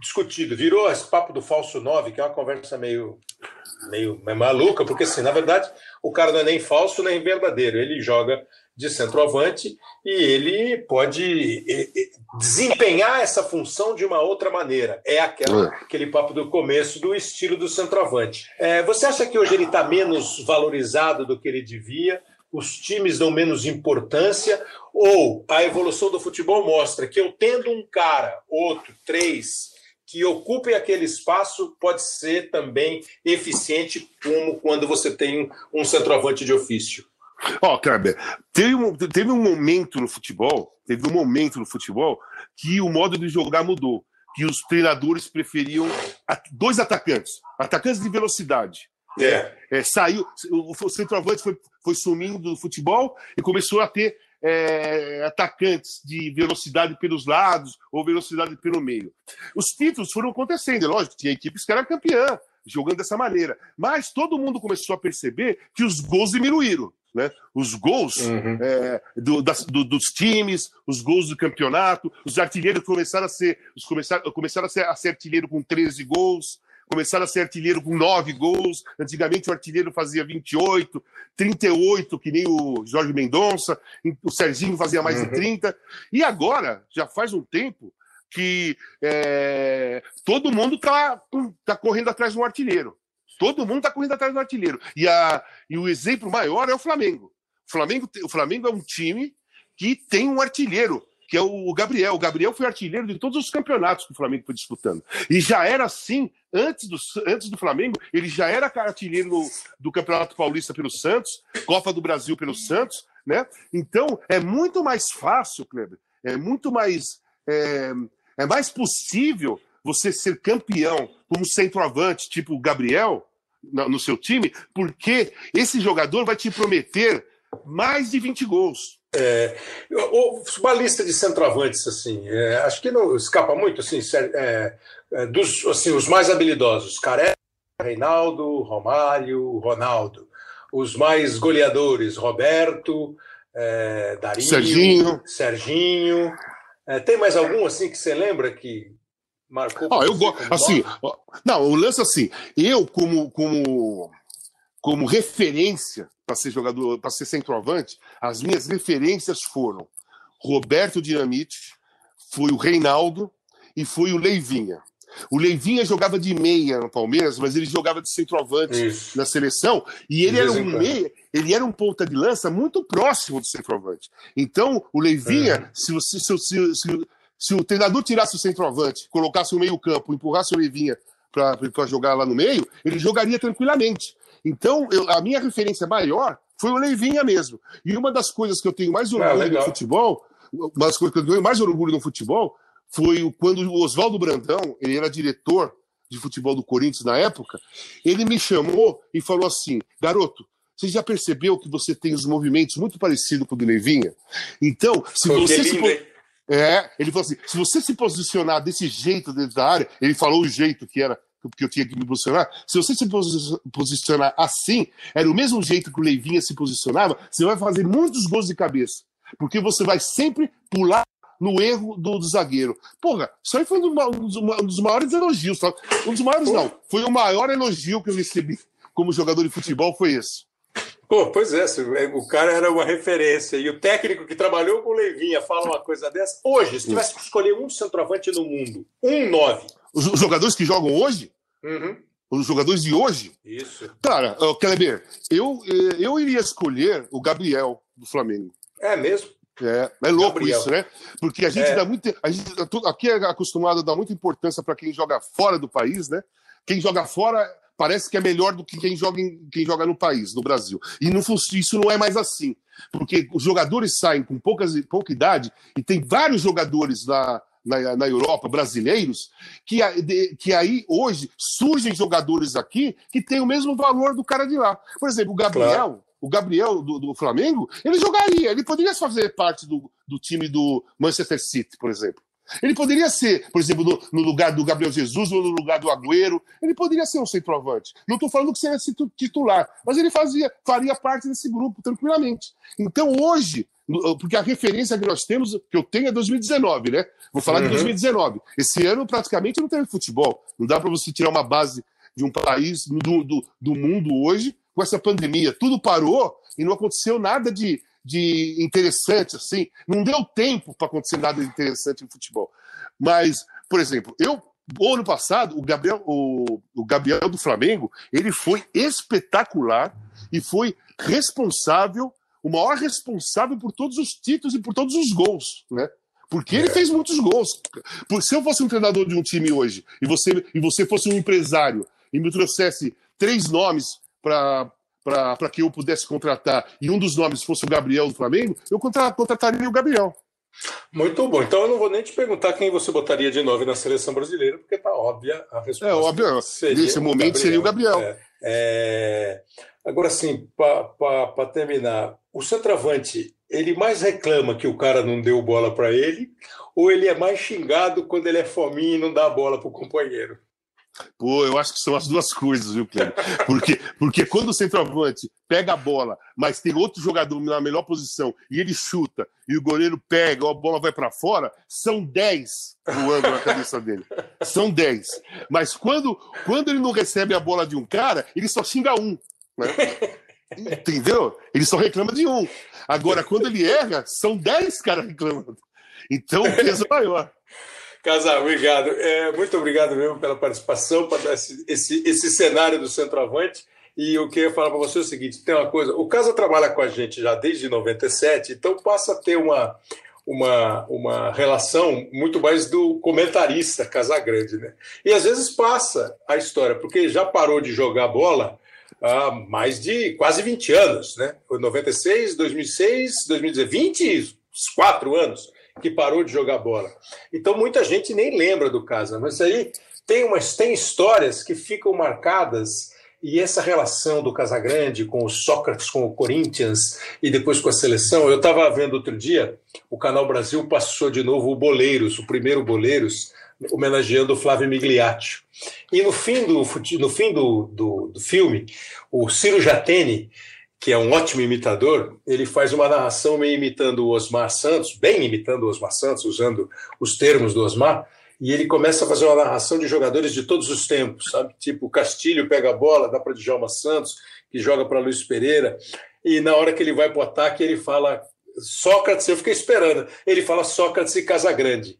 discutido. Virou esse papo do falso 9, que é uma conversa meio, meio, meio maluca, porque assim, na verdade, o cara não é nem falso nem verdadeiro. Ele joga de centroavante e ele pode desempenhar essa função de uma outra maneira. É aquela, é. aquele papo do começo do estilo do centroavante. É, você acha que hoje ele está menos valorizado do que ele devia? Os times dão menos importância? Ou a evolução do futebol mostra que eu tendo um cara, outro, três, que ocupem aquele espaço pode ser também eficiente, como quando você tem um centroavante de ofício? Ó, oh, Kleber, teve um, teve um momento no futebol, teve um momento no futebol que o modo de jogar mudou, que os treinadores preferiam dois atacantes, atacantes de velocidade. É. é saiu, o centroavante foi, foi sumindo do futebol e começou a ter é, atacantes de velocidade pelos lados ou velocidade pelo meio. Os títulos foram acontecendo, é lógico, tinha equipes que eram campeã jogando dessa maneira, mas todo mundo começou a perceber que os gols diminuíram né? os gols uhum. é, do, das, do, dos times, os gols do campeonato, os artilheiros começaram a ser, os começaram, começaram a ser, a ser artilheiro com 13 gols, começaram a ser artilheiro com 9 gols. Antigamente o artilheiro fazia 28, 38, que nem o Jorge Mendonça, o Serginho fazia mais uhum. de 30. E agora, já faz um tempo, que é, todo mundo está tá correndo atrás de um artilheiro. Todo mundo está correndo atrás do artilheiro. E, a, e o exemplo maior é o Flamengo. O Flamengo, o Flamengo é um time que tem um artilheiro, que é o Gabriel. O Gabriel foi artilheiro de todos os campeonatos que o Flamengo foi disputando. E já era assim, antes do, antes do Flamengo, ele já era artilheiro do, do Campeonato Paulista pelo Santos, Copa do Brasil pelo Santos, né? Então, é muito mais fácil, Kleber, é muito mais. É, é mais possível você ser campeão como centroavante, tipo o Gabriel, no seu time, porque esse jogador vai te prometer mais de 20 gols. É, uma lista de centroavantes, assim, é, acho que não escapa muito, assim, é, é, dos, assim, os mais habilidosos, Careca, Reinaldo, Romário, Ronaldo. Os mais goleadores, Roberto, é, Darinho, Serginho. Serginho. É, tem mais algum, assim, que você lembra que marcou. Ah, eu gosto. Assim, não, o lance assim, eu como como como referência para ser jogador, para ser centroavante, as minhas referências foram Roberto Dinamite, foi o Reinaldo e foi o Leivinha. O Leivinha jogava de meia no Palmeiras, mas ele jogava de centroavante Isso. na seleção, e ele era um meia, ele era um ponta de lança muito próximo do centroavante. Então, o Leivinha, é. se, você, se, se, se, se o treinador tirasse o centroavante, colocasse o meio-campo, empurrasse o Levinha para jogar lá no meio, ele jogaria tranquilamente. Então, eu, a minha referência maior foi o Leivinha mesmo. E uma das coisas que eu tenho mais orgulho ah, no futebol, uma das coisas que eu tenho mais orgulho no futebol, foi quando o Oswaldo Brandão, ele era diretor de futebol do Corinthians na época, ele me chamou e falou assim: garoto, você já percebeu que você tem os movimentos muito parecidos com o do Leivinha? Então, se você se. É, ele falou assim: se você se posicionar desse jeito dentro da área, ele falou o jeito que era que eu tinha que me posicionar. Se você se posicionar assim, era o mesmo jeito que o Leivinha se posicionava, você vai fazer muitos gols de cabeça. Porque você vai sempre pular no erro do, do zagueiro. Porra, isso aí foi um dos, um dos maiores elogios. Tá? Um dos maiores, não. Foi o maior elogio que eu recebi como jogador de futebol, foi esse. Pô, pois é, o cara era uma referência. E o técnico que trabalhou com o Leivinha fala uma coisa dessa. Hoje, se tivesse que escolher um centroavante no mundo, um nove. Os jogadores que jogam hoje? Uhum. Os jogadores de hoje? Isso. Cara, uh, Kleber, eu, eh, eu iria escolher o Gabriel do Flamengo. É mesmo? É, é louco Gabriel. isso, né? Porque a gente É. dá muito. A gente, aqui é acostumado a dar muita importância para quem joga fora do país, né? Quem joga fora parece que é melhor do que quem joga, em- quem joga no país, no Brasil. E não, isso não é mais assim. Porque os jogadores saem com poucas, pouca idade, e tem vários jogadores na, na, na Europa, brasileiros, que, que aí hoje surgem jogadores aqui que têm o mesmo valor do cara de lá. Por exemplo, o Gabriel. O Gabriel do, do Flamengo, ele jogaria, ele poderia fazer parte do, do time do Manchester City, por exemplo. Ele poderia ser, por exemplo, no, no lugar do Gabriel Jesus ou no lugar do Agüero. Ele poderia ser um centroavante. Não estou falando que seria titu- titular, mas ele fazia, faria parte desse grupo tranquilamente. Então, hoje, porque a referência que nós temos, que eu tenho é 2019, né? Vou falar de Uhum. 2019. Esse ano praticamente não teve futebol. Não dá para você tirar uma base de um país do, do, do mundo hoje com essa pandemia. Tudo parou e não aconteceu nada de, de interessante, assim. Não deu tempo para acontecer nada de interessante no futebol. Mas, por exemplo, eu. O ano passado, o Gabriel, o, o Gabriel do Flamengo, ele foi espetacular e foi responsável, o maior responsável por todos os títulos e por todos os gols, né? Porque ele fez muitos gols. Por- Se eu fosse um treinador de um time hoje e você, e você fosse um empresário e me trouxesse três nomes para para que eu pudesse contratar e um dos nomes fosse o Gabriel do Flamengo, eu contra- contrataria o Gabriel. Muito bom. Então eu não vou nem te perguntar quem você botaria de novo na seleção brasileira, porque tá óbvia a resposta. É óbvio, nesse momento seria o Gabriel. É, é... Agora sim, para terminar, o centroavante, ele mais reclama que o cara não deu bola para ele, ou ele é mais xingado quando ele é fominho e não dá a bola para o companheiro? Pô, eu acho que são as duas coisas, viu, Cleber? Porque, porque quando o centroavante pega a bola, mas tem outro jogador na melhor posição e ele chuta e o goleiro pega a bola vai para fora, são 10 voando na cabeça dele. São 10. Mas quando, quando ele não recebe a bola de um cara, ele só xinga um. Né? Entendeu? Ele só reclama de um. Agora, quando ele erra, são 10 caras reclamando. Então o peso é maior. Casal, obrigado. É, muito obrigado mesmo pela participação, para dar esse, esse, esse cenário do centroavante. E o que eu ia falar para você é o seguinte: tem uma coisa, o Casa trabalha com a gente já desde 97, então passa a ter uma, uma, uma relação muito mais do comentarista Casagrande, né? E às vezes passa a história, porque já parou de jogar bola há mais de quase 20 anos, né? 96, 2006, 2020, 24 anos que parou de jogar bola. Então muita gente nem lembra do Casa, mas aí tem umas tem histórias que ficam marcadas e essa relação do Casagrande com o Sócrates, com o Corinthians e depois com a seleção. Eu estava vendo outro dia, o Canal Brasil passou de novo o Boleiros, o primeiro Boleiros, homenageando o Flávio Migliaccio. E no fim do, no fim do, do, do filme, o Ciro Jatene, que é um ótimo imitador, ele faz uma narração meio imitando o Osmar Santos, bem imitando o Osmar Santos, usando os termos do Osmar, e ele começa a fazer uma narração de jogadores de todos os tempos, sabe? Tipo, Castilho pega a bola, dá para Djalma Santos, que joga para Luiz Pereira, e na hora que ele vai para o ataque, ele fala Sócrates, eu fiquei esperando, ele fala Sócrates e Casagrande.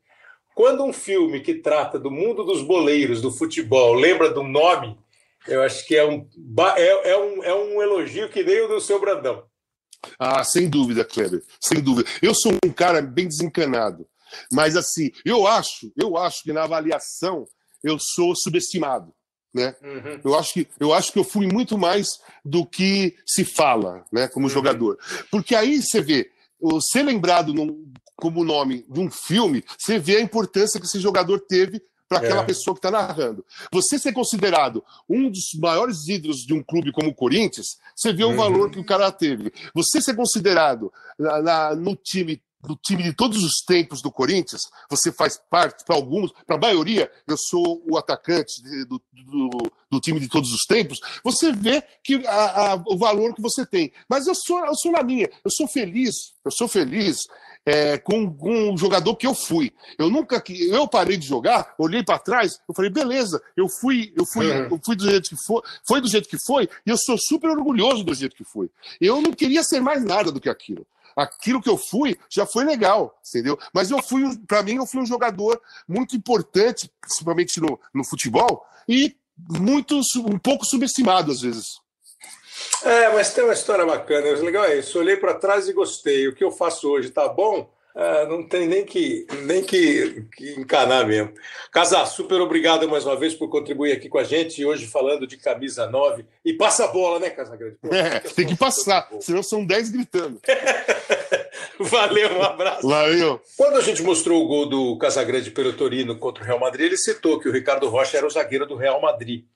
Quando um filme que trata do mundo dos boleiros, do futebol, lembra do nome, eu acho que é um, é, é, um, é um elogio que nem o do seu Brandão. Ah, sem dúvida, Kleber, sem dúvida. Eu sou um cara bem desencanado, mas assim, eu acho, eu acho que na avaliação eu sou subestimado, né? Uhum. Eu acho que eu acho que eu fui muito mais do que se fala, né, como uhum. jogador. Porque aí você vê, ser lembrado num, como nome de um filme, você vê a importância que esse jogador teve para aquela é. pessoa que está narrando. Você ser considerado um dos maiores ídolos de um clube como o Corinthians, você vê o uhum. valor que o cara teve. Você ser considerado na, na, no time do time de todos os tempos do Corinthians, você faz parte, para alguns, para a maioria, eu sou o atacante do, do, do, time de todos os tempos, você vê que a, a, o valor que você tem. Mas eu sou, eu sou na minha, eu sou feliz, eu sou feliz é, com, com o jogador que eu fui. Eu nunca eu parei de jogar, olhei para trás, eu falei, beleza, eu fui, eu fui, uhum. eu fui do jeito que foi, foi do jeito que foi, e eu sou super orgulhoso do jeito que foi. Eu não queria ser mais nada do que aquilo aquilo que eu fui já foi legal, entendeu? Mas eu fui, para mim, eu fui um jogador muito importante, principalmente no, no futebol, e muito, um pouco subestimado às vezes. É, mas tem uma história bacana. O legal é isso. Olhei para trás e gostei. O que eu faço hoje tá bom? Ah, não tem nem que nem que, que encanar mesmo. Casar, super obrigado mais uma vez por contribuir aqui com a gente hoje falando de camisa 9. E passa a bola, né, Casagrande? Pô, é, tem que passar, senão são 10 gritando. Valeu, um abraço. Valeu. Quando a gente mostrou o gol do Casagrande pelo Torino contra o Real Madrid, ele citou que o Ricardo Rocha era o zagueiro do Real Madrid.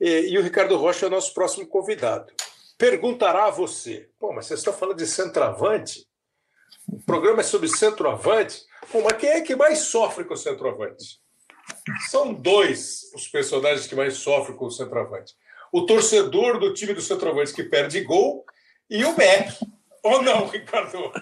E, e o Ricardo Rocha é o nosso próximo convidado. Perguntará a você: pô, mas vocês estão falando de centroavante? O programa é sobre centroavante. Pô, mas quem é que mais sofre com o centroavante? São dois os personagens que mais sofrem com o centroavante. O torcedor do time do centroavante que perde gol e o Beck. Ou não, Ricardo?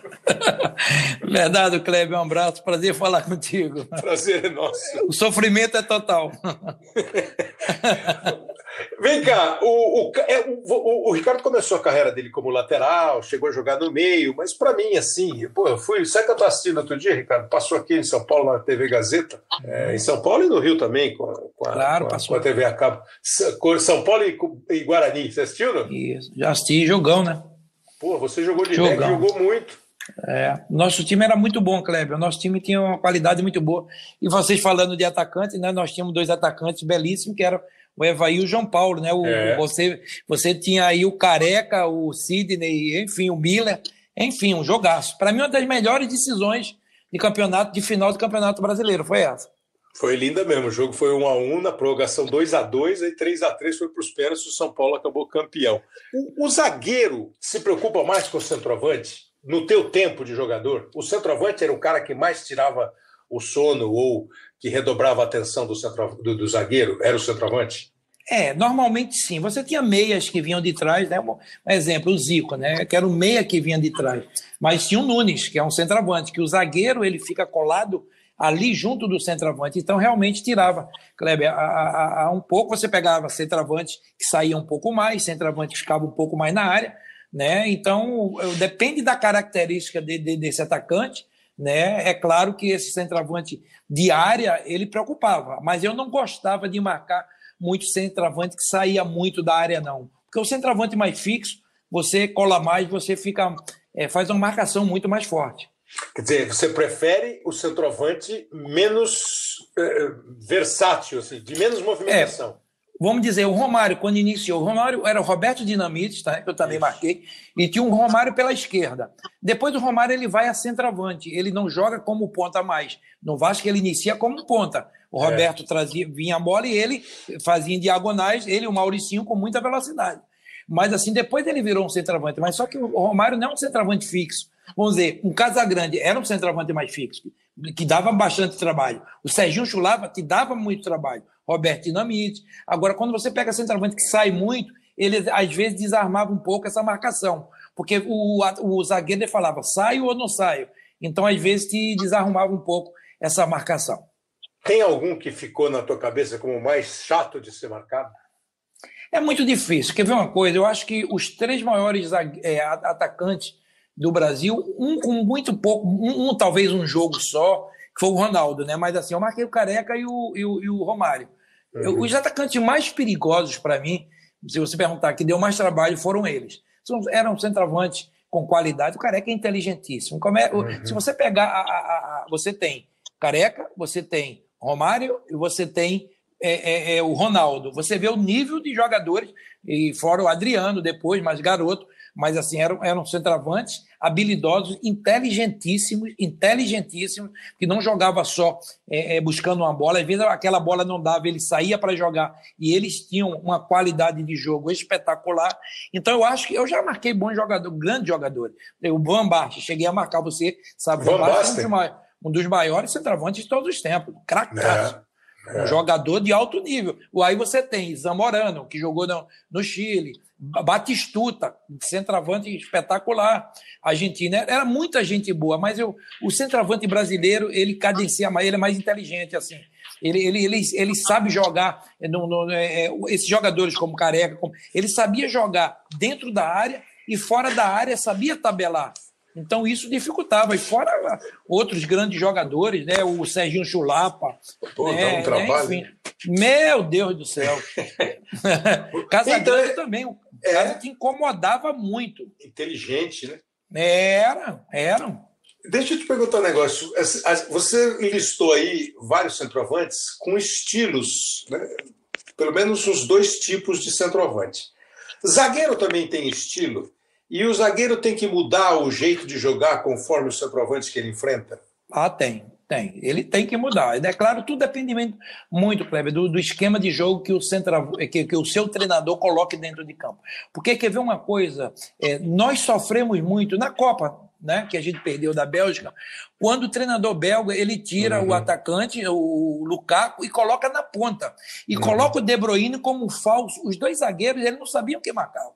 Verdade, Kleber. Um abraço. Prazer falar contigo. Prazer é nosso. O sofrimento é total. Vem cá, o, o, é, o, o, Ricardo começou a carreira dele como lateral, chegou a jogar no meio, mas para mim, assim, pô, eu fui. Sabe que eu tô assistindo outro dia, Ricardo? Passou aqui em São Paulo na TV Gazeta, é, em São Paulo e no Rio também, com, com, a, claro, com, a, com a TV a cabo. São Paulo e, e Guarani, você assistiu? Não? Isso, já assisti, jogão, né? Pô, você jogou de back, jogou muito. É, nosso time era muito bom, Kleber. Nosso time tinha uma qualidade muito boa. E vocês falando de atacante, né? Nós tínhamos dois atacantes belíssimos, que eram o Evaí e o João Paulo, né? O, é. você, você tinha aí o Careca, o Sidney, enfim, o Miller, enfim, um jogaço. Para mim, uma das melhores decisões de campeonato, de final do Campeonato Brasileiro, foi essa. Foi linda mesmo. O jogo foi 1 a 1 na prorrogação 2 a 2 aí 3 a 3 foi para os pênaltis, o São Paulo acabou campeão. O, o, zagueiro se preocupa mais com o centroavante? No teu tempo de jogador, o centroavante era o cara que mais tirava o sono ou que redobrava a atenção do, centro, do, do zagueiro? Era o centroavante? É, normalmente sim. Você tinha meias que vinham de trás, né? Um exemplo, o Zico, né? Que era o meia que vinha de trás. Mas tinha o Nunes, que é um centroavante, que o zagueiro ele fica colado ali junto do centroavante. Então, realmente tirava. Kleber, a, a, a um pouco você pegava centroavante que saía um pouco mais, centroavante que ficava um pouco mais na área, né? Então, depende da característica de, de, desse atacante, né? É claro que esse centroavante de área ele preocupava, mas eu não gostava de marcar muito centroavante que saía muito da área, não. Porque o centroavante mais fixo, você cola mais, você fica é, faz uma marcação muito mais forte. Quer dizer, você prefere o centroavante menos é, versátil, assim, de menos movimentação. É, vamos dizer, o Romário, quando iniciou, o Romário era o Roberto Dinamite, tá? eu também marquei, e tinha um Romário pela esquerda. Depois do Romário, ele vai a centroavante, ele não joga como ponta mais. No Vasco, ele inicia como ponta. O. Roberto é. trazia, vinha a bola e ele fazia em diagonais, ele e o Mauricinho com muita velocidade. Mas assim, depois ele virou um centroavante. Mas só que o Romário não é um centroavante fixo. Vamos dizer, um Casagrande era um centroavante mais fixo, que dava bastante trabalho. O Serginho Chulapa te dava muito trabalho. Roberto Dinamite. Agora, quando você pega centroavante que sai muito, ele às vezes desarmava um pouco essa marcação. Porque o, o zagueiro falava, saio ou não saio? Então, às vezes, te desarrumava um pouco essa marcação. Tem algum que ficou na tua cabeça como mais chato de ser marcado? É muito difícil. Quer ver uma coisa? Eu acho que os três maiores é, atacantes do Brasil, um com muito pouco, um, um, talvez um jogo só, que foi o Ronaldo, né? Mas assim, eu marquei o Careca e o, e o, e o Romário. Uhum. Os atacantes mais perigosos para mim, se você perguntar que deu mais trabalho, foram eles. Eram centroavantes com qualidade. O Careca é inteligentíssimo. É, uhum. Se você pegar, a, a, a, você tem Careca, você tem Romário e você tem é, é, é, o Ronaldo. Você vê o nível de jogadores, e fora o Adriano depois, mais garoto, mas assim, eram, eram centroavantes habilidosos, inteligentíssimos, inteligentíssimos, que não jogava só é, é, buscando uma bola, às vezes aquela bola não dava, ele saía para jogar, e eles tinham uma qualidade de jogo espetacular. Então eu acho que eu já marquei bons jogadores, grandes jogadores. O Van Basten, cheguei a marcar você, sabe? Van Basten um dos, um dos maiores centroavantes de todos os tempos, cracaço. É, é. Jogador de alto nível. Aí você tem Zamorano, que jogou no, no Chile, Batistuta, centroavante espetacular. Argentina era muita gente boa, mas eu, o centroavante brasileiro ele cadencia mais, ele é mais inteligente assim. Ele, ele, ele, ele sabe jogar no, no, é, esses jogadores como Careca, como, ele sabia jogar dentro da área e fora da área sabia tabelar. Então isso dificultava. E fora outros grandes jogadores, né? O Serginho Chulapa. Pô, né? dá um trabalho. Enfim. Meu Deus do céu. Casa Então, também. O é. cara que incomodava muito. Inteligente, né? Era, eram. Deixa eu te perguntar um negócio. Você listou aí vários centroavantes com estilos, né? pelo menos os dois tipos de centroavante. Zagueiro também tem estilo, e o zagueiro tem que mudar o jeito de jogar conforme o centroavante que ele enfrenta. Ah, tem, tem. Ele tem que mudar. É claro, tudo depende muito, Kleber, do, do esquema de jogo que o, centra, que, que o seu treinador coloque dentro de campo. Porque quer ver uma coisa? É, nós sofremos muito na Copa, né, que a gente perdeu da Bélgica, quando o treinador belga ele tira o atacante, o Lukaku, e coloca na ponta. E coloca o De Bruyne como falso. Os dois zagueiros, eles não sabiam quem marcava.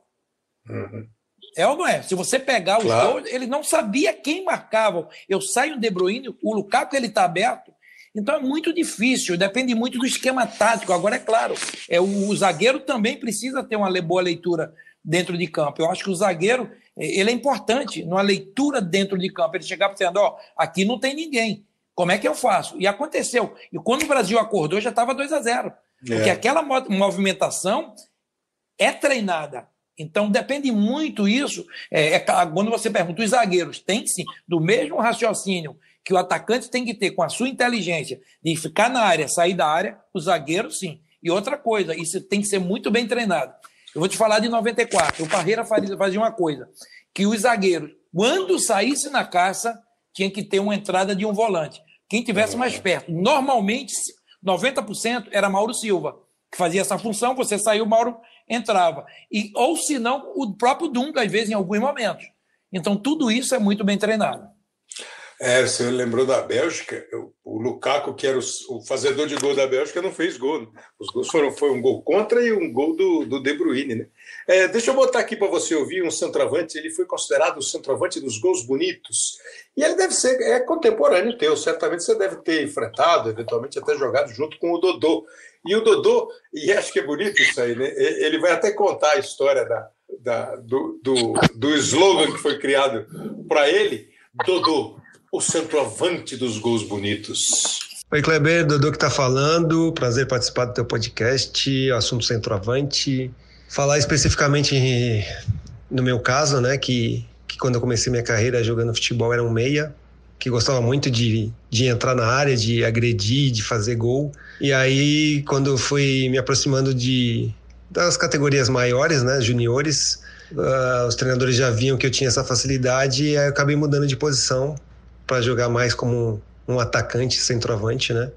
É ou não é? Se você pegar os Claro. dois, ele não sabia quem marcava. Eu saio um De Bruyne, o Lukaku ele está aberto. Então é muito difícil, depende muito do esquema tático. Agora, é claro, é, o, o zagueiro também precisa ter uma boa leitura dentro de campo. Eu acho que o zagueiro eh, ele é importante numa leitura dentro de campo. Ele chegar dizendo, ó, aqui não tem ninguém. Como é que eu faço? E aconteceu. E quando o Brasil acordou, já estava 2 a 0 Porque É. aquela mo- movimentação é treinada. Então depende muito isso. É, é quando você pergunta, os zagueiros têm sim, do mesmo raciocínio que o atacante tem que ter com a sua inteligência de ficar na área, sair da área, o zagueiro sim. E outra coisa, isso tem que ser muito bem treinado. Eu vou te falar de 94. O Parreira fazia fazia uma coisa: que os zagueiros, quando saísse na caça, tinha que ter uma entrada de um volante. Quem tivesse mais perto. Normalmente, 90% era Mauro Silva, que fazia essa função, você saiu, Mauro entrava. E, ou se não, o próprio Dunga, às vezes, em alguns momentos. Então, tudo isso é muito bem treinado. É, você lembrou da Bélgica? O Lukaku, que era o, o fazedor de gol da Bélgica, não fez gol. né? Os gols foram foi um gol contra e um gol do, do De Bruyne, né? É, deixa eu botar aqui para você ouvir um centroavante. Ele foi considerado o centroavante dos gols bonitos. E ele deve ser é contemporâneo teu. Certamente você deve ter enfrentado, eventualmente até jogado junto com o Dodô. E o Dodô, e acho que é bonito isso aí, né? Ele vai até contar a história da, da- do, do, do slogan que foi criado para ele. Dodô, o centroavante dos gols bonitos. Oi, Kleber, Dodô que tá falando. Prazer participar do teu podcast, assunto centroavante. Falar especificamente no meu caso, né, que, que quando eu comecei minha carreira jogando futebol era um meia, que gostava muito de, de entrar na área, de agredir, de fazer gol. E aí, quando eu fui me aproximando de das categorias maiores, né, juniores, ah, os treinadores já viam que eu tinha essa facilidade e aí eu acabei mudando de posição para jogar mais como um atacante, centroavante, né?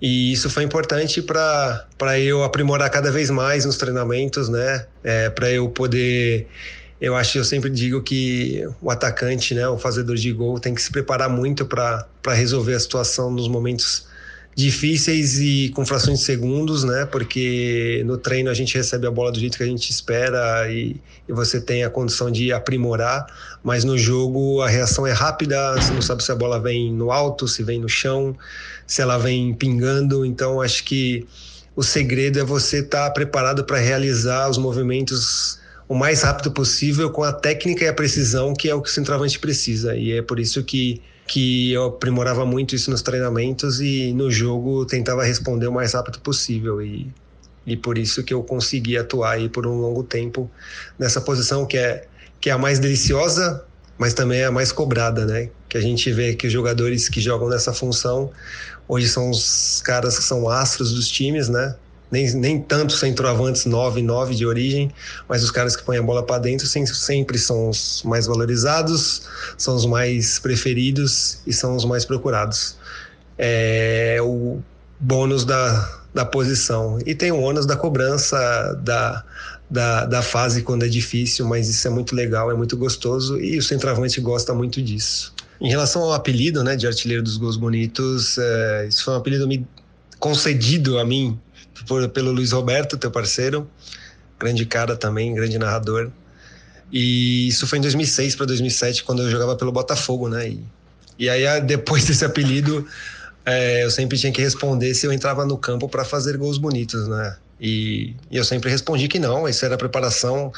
E isso foi importante para eu aprimorar cada vez mais nos treinamentos, né? É, para eu poder. Eu acho eu sempre digo que o atacante, né, o fazedor de gol, tem que se preparar muito para resolver a situação nos momentos difíceis e com frações de segundos, né? Porque no treino a gente recebe a bola do jeito que a gente espera e, e você tem a condição de aprimorar, mas no jogo a reação é rápida, você não sabe se a bola vem no alto, se vem no chão, se ela vem pingando, então acho que o segredo é você estar preparado para realizar os movimentos o mais rápido possível com a técnica e a precisão que é o que o centroavante precisa. E é por isso que que eu aprimorava muito isso nos treinamentos e no jogo tentava responder o mais rápido possível e, e por isso que eu consegui atuar aí por um longo tempo nessa posição que é que é a mais deliciosa, mas também é a mais cobrada, né? Que a gente vê que os jogadores que jogam nessa função hoje são os caras que são astros dos times, né? Nem, nem tanto centroavantes 9 9 de origem, mas os caras que põem a bola para dentro sem- sempre são os mais valorizados, são os mais preferidos e são os mais procurados. É o bônus da, da posição. E tem o ônus da cobrança da, da, da fase quando é difícil, mas isso é muito legal, é muito gostoso e o centroavante gosta muito disso. Em relação ao apelido né, de artilheiro dos gols bonitos, é, isso foi um apelido me concedido a mim por, pelo Luiz Roberto, teu parceiro, grande cara também, grande narrador. E isso foi em 2006 para 2007, quando eu jogava pelo Botafogo, né? E, e aí, a- depois desse apelido, é, eu sempre tinha que responder se eu entrava no campo para fazer gols bonitos, né? E, e eu sempre respondi que não, isso era preparação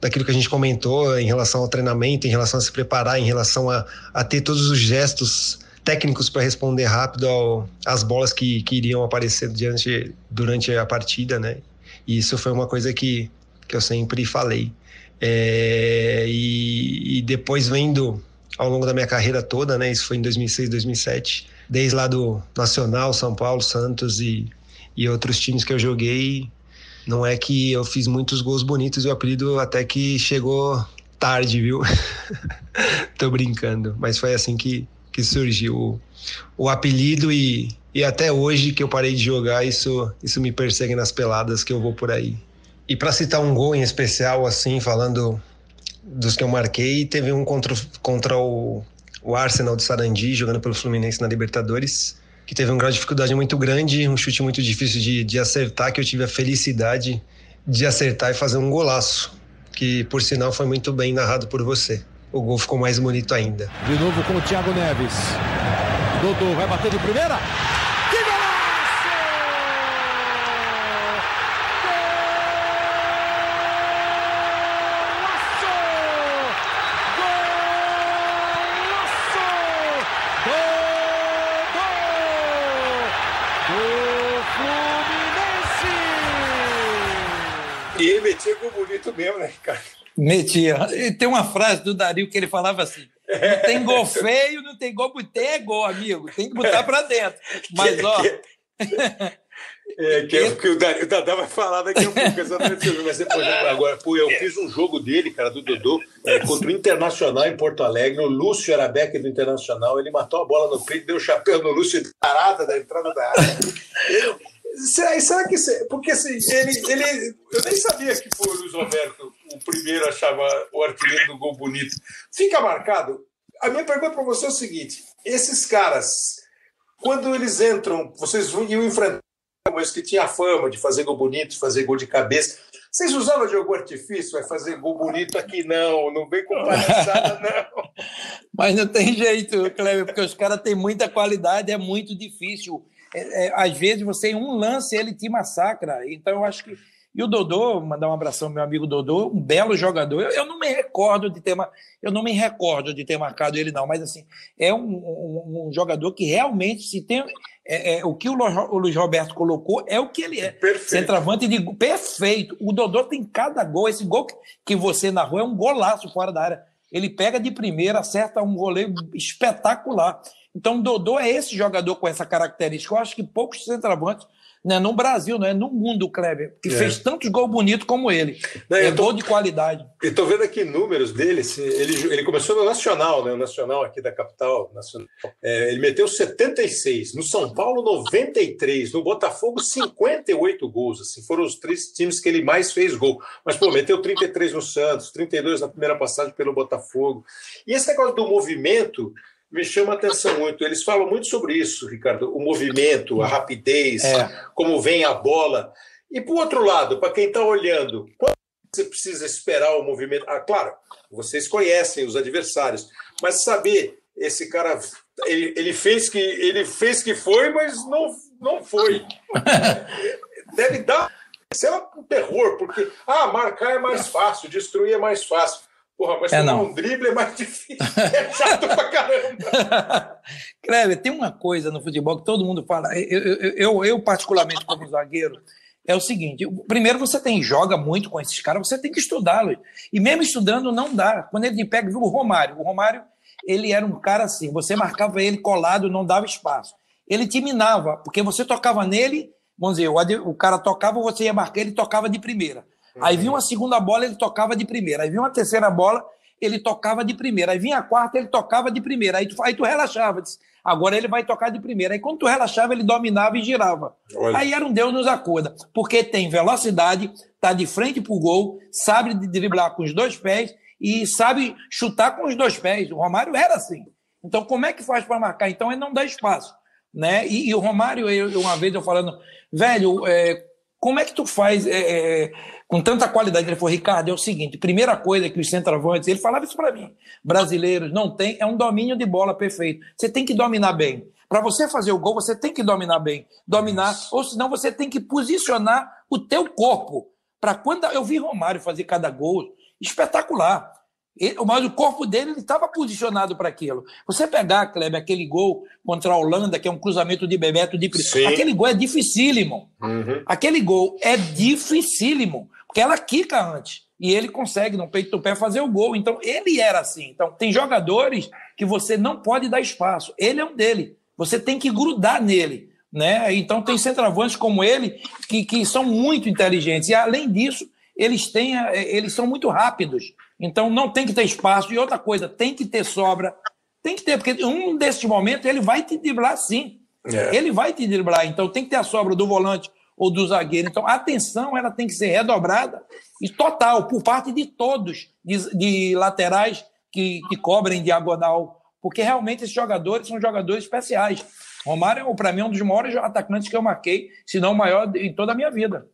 daquilo que a gente comentou em relação ao treinamento, em relação a se preparar, em relação a, a ter todos os gestos técnicos para responder rápido ao, às bolas que, que iriam aparecer diante, durante a partida, né? E isso foi uma coisa que, que eu sempre falei. É, e, e, depois vendo ao longo da minha carreira toda, né? Isso foi em 2006, 2007, desde lá do Nacional, São Paulo, Santos e, e outros times que eu joguei. Não é que eu fiz muitos gols bonitos e o apelido até que chegou tarde, viu? Tô brincando, mas foi assim que, que surgiu o, apelido e, e até hoje que eu parei de jogar, isso, isso me persegue nas peladas que eu vou por aí. E para citar um gol em especial, assim, falando dos que eu marquei, teve um contra, contra o, o Arsenal de Sarandi, jogando pelo Fluminense na Libertadores, que teve um grau de dificuldade muito grande, um chute muito difícil de, de acertar, que eu tive a felicidade de acertar e fazer um golaço, que por sinal foi muito bem narrado por você. O gol ficou mais bonito ainda. De novo com o Thiago Neves. Dodô vai bater de primeira. metia gol bonito mesmo, né, Ricardo? Metia. E tem uma frase do Dario que ele falava assim: não tem gol feio, não tem gol bonito. É gol, amigo. Tem que botar para dentro. Mas, ó. É, que é o que o Dadá vai falar daqui a um pouco, exatamente. Mas, por exemplo, agora, pô, eu fiz um jogo dele, cara, do Dodô, é, contra o Internacional em Porto Alegre. O Lúcio era back do Internacional. Ele matou a bola no peito, deu o chapéu no Lúcio parada da entrada da área. Ele, Será, será que. Porque assim, ele, ele. Eu nem sabia que foi o Luiz Roberto o primeiro a chamar o artilheiro do gol bonito. Fica marcado. A minha pergunta para você é o seguinte: esses caras, quando eles entram, vocês iam enfrentar mas que tinha fama de fazer gol bonito, fazer gol de cabeça. Vocês usavam de algum artifício? Vai fazer gol bonito aqui? Não, não vem com palhaçada, não. Mas não tem jeito, Cleber, porque os caras têm muita qualidade, é muito difícil é, é, às vezes você em um lance ele te massacra. Então eu acho que e o Dodô, mandar um abração ao meu amigo Dodô, um belo jogador. Eu, eu, não me recordo de ter eu não me recordo de ter marcado ele não, mas assim é um, um, um jogador que realmente se tem é, é, o que o, Luiz Roberto colocou é o que ele é. Perfeito. Centroavante de perfeito. O Dodô tem cada gol. Esse gol que, que você narrou é um golaço fora da área. Ele pega de primeira, acerta um goleiro espetacular. Então, Dodô é esse jogador com essa característica. Eu acho que poucos centroavantes né, no Brasil, não é no mundo, Kleber, que é. fez tantos gols bonitos como ele. Não, é tô, gol de qualidade. Eu tô vendo aqui números dele. Ele, ele começou no Nacional, né? O Nacional aqui da capital. Nacional. É, ele meteu 76. No São Paulo, 93. No Botafogo, 58 gols. Assim, foram os três times que ele mais fez gol. Mas, pô, meteu 33 no Santos, 32 na primeira passagem pelo Botafogo. E esse negócio do movimento me chama a atenção muito. Eles falam muito sobre isso, Ricardo, o movimento, a rapidez, é. como vem a bola. E por outro lado, para quem está olhando, quando você precisa esperar o movimento? Ah, claro, vocês conhecem os adversários, mas saber esse cara ele, ele fez que ele fez que foi, mas não não foi. Deve dar isso é um terror, porque ah, marcar é mais fácil, destruir é mais fácil. Porra, mas é, não. um drible é mais difícil. É chato pra caramba. Kleber, tem uma coisa no futebol que todo mundo fala. Eu, eu, eu, eu, particularmente, como zagueiro, é o seguinte: primeiro você tem joga muito com esses caras, você tem que estudá-los. E mesmo estudando, não dá. Quando ele pega, viu o Romário. O Romário, ele era um cara assim, você marcava ele colado, não dava espaço. Ele te minava, porque você tocava nele, vamos dizer, o, o cara tocava, você ia marcar, ele tocava de primeira. Aí vinha uma segunda bola, ele tocava de primeira. Aí vinha uma terceira bola, ele tocava de primeira. Aí vinha a quarta, ele tocava de primeira. Aí tu, aí tu relaxava. Disse, Agora ele vai tocar de primeira. Aí quando tu relaxava, ele dominava e girava. Olha. Aí era um Deus nos acuda. Porque tem velocidade, tá de frente pro gol, sabe driblar com os dois pés e sabe chutar com os dois pés. O Romário era assim. Então como é que faz para marcar? Então ele não dá espaço. Né? E, e o Romário, eu, uma vez eu falando, velho, é, como é que tu faz é, é com tanta qualidade. Ele falou, Ricardo, é o seguinte: primeira coisa que os centroavantes, ele falava isso para mim, brasileiros não tem, é um domínio de bola perfeito. Você tem que dominar bem. Para você fazer o gol, você tem que dominar bem. Dominar, ou senão você tem que posicionar o teu corpo. Para quando eu vi Romário fazer cada gol, espetacular. Ele, mas o corpo dele estava posicionado para aquilo. Você pegar, Kleber, aquele gol contra a Holanda, que é um cruzamento de Bebeto de aquele gol é dificílimo. Uhum. Aquele gol é dificílimo, porque ela quica antes. E ele consegue, no peito do pé, fazer o gol. Então, ele era assim. Então, tem jogadores que você não pode dar espaço. Ele é um dele. Você tem que grudar nele. Né? Então, tem centroavantes como ele que, que são muito inteligentes. E, além disso, eles, têm, eles são muito rápidos. Então, não tem que ter espaço. E outra coisa, tem que ter sobra. Tem que ter, porque um desses momentos ele vai te driblar sim. É. Ele vai te driblar. Então, tem que ter a sobra do volante ou do zagueiro. Então, a atenção ela tem que ser redobrada e total, por parte de todos, de, de laterais que, que cobrem diagonal. Porque realmente esses jogadores são jogadores especiais. Romário, para mim, é um dos maiores atacantes que eu marquei, se não o maior em toda a minha vida.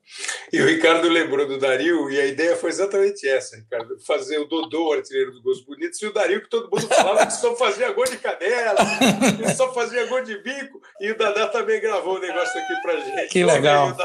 E o Ricardo lembrou do Dario, e a ideia foi exatamente essa, Ricardo. Fazer o Dodô, o artilheiro do Gols Bonitos, e o Dario, que todo mundo falava que só fazia gol de canela, que só fazia gol de bico, e o Dadá também gravou o um negócio aqui pra gente. Que legal.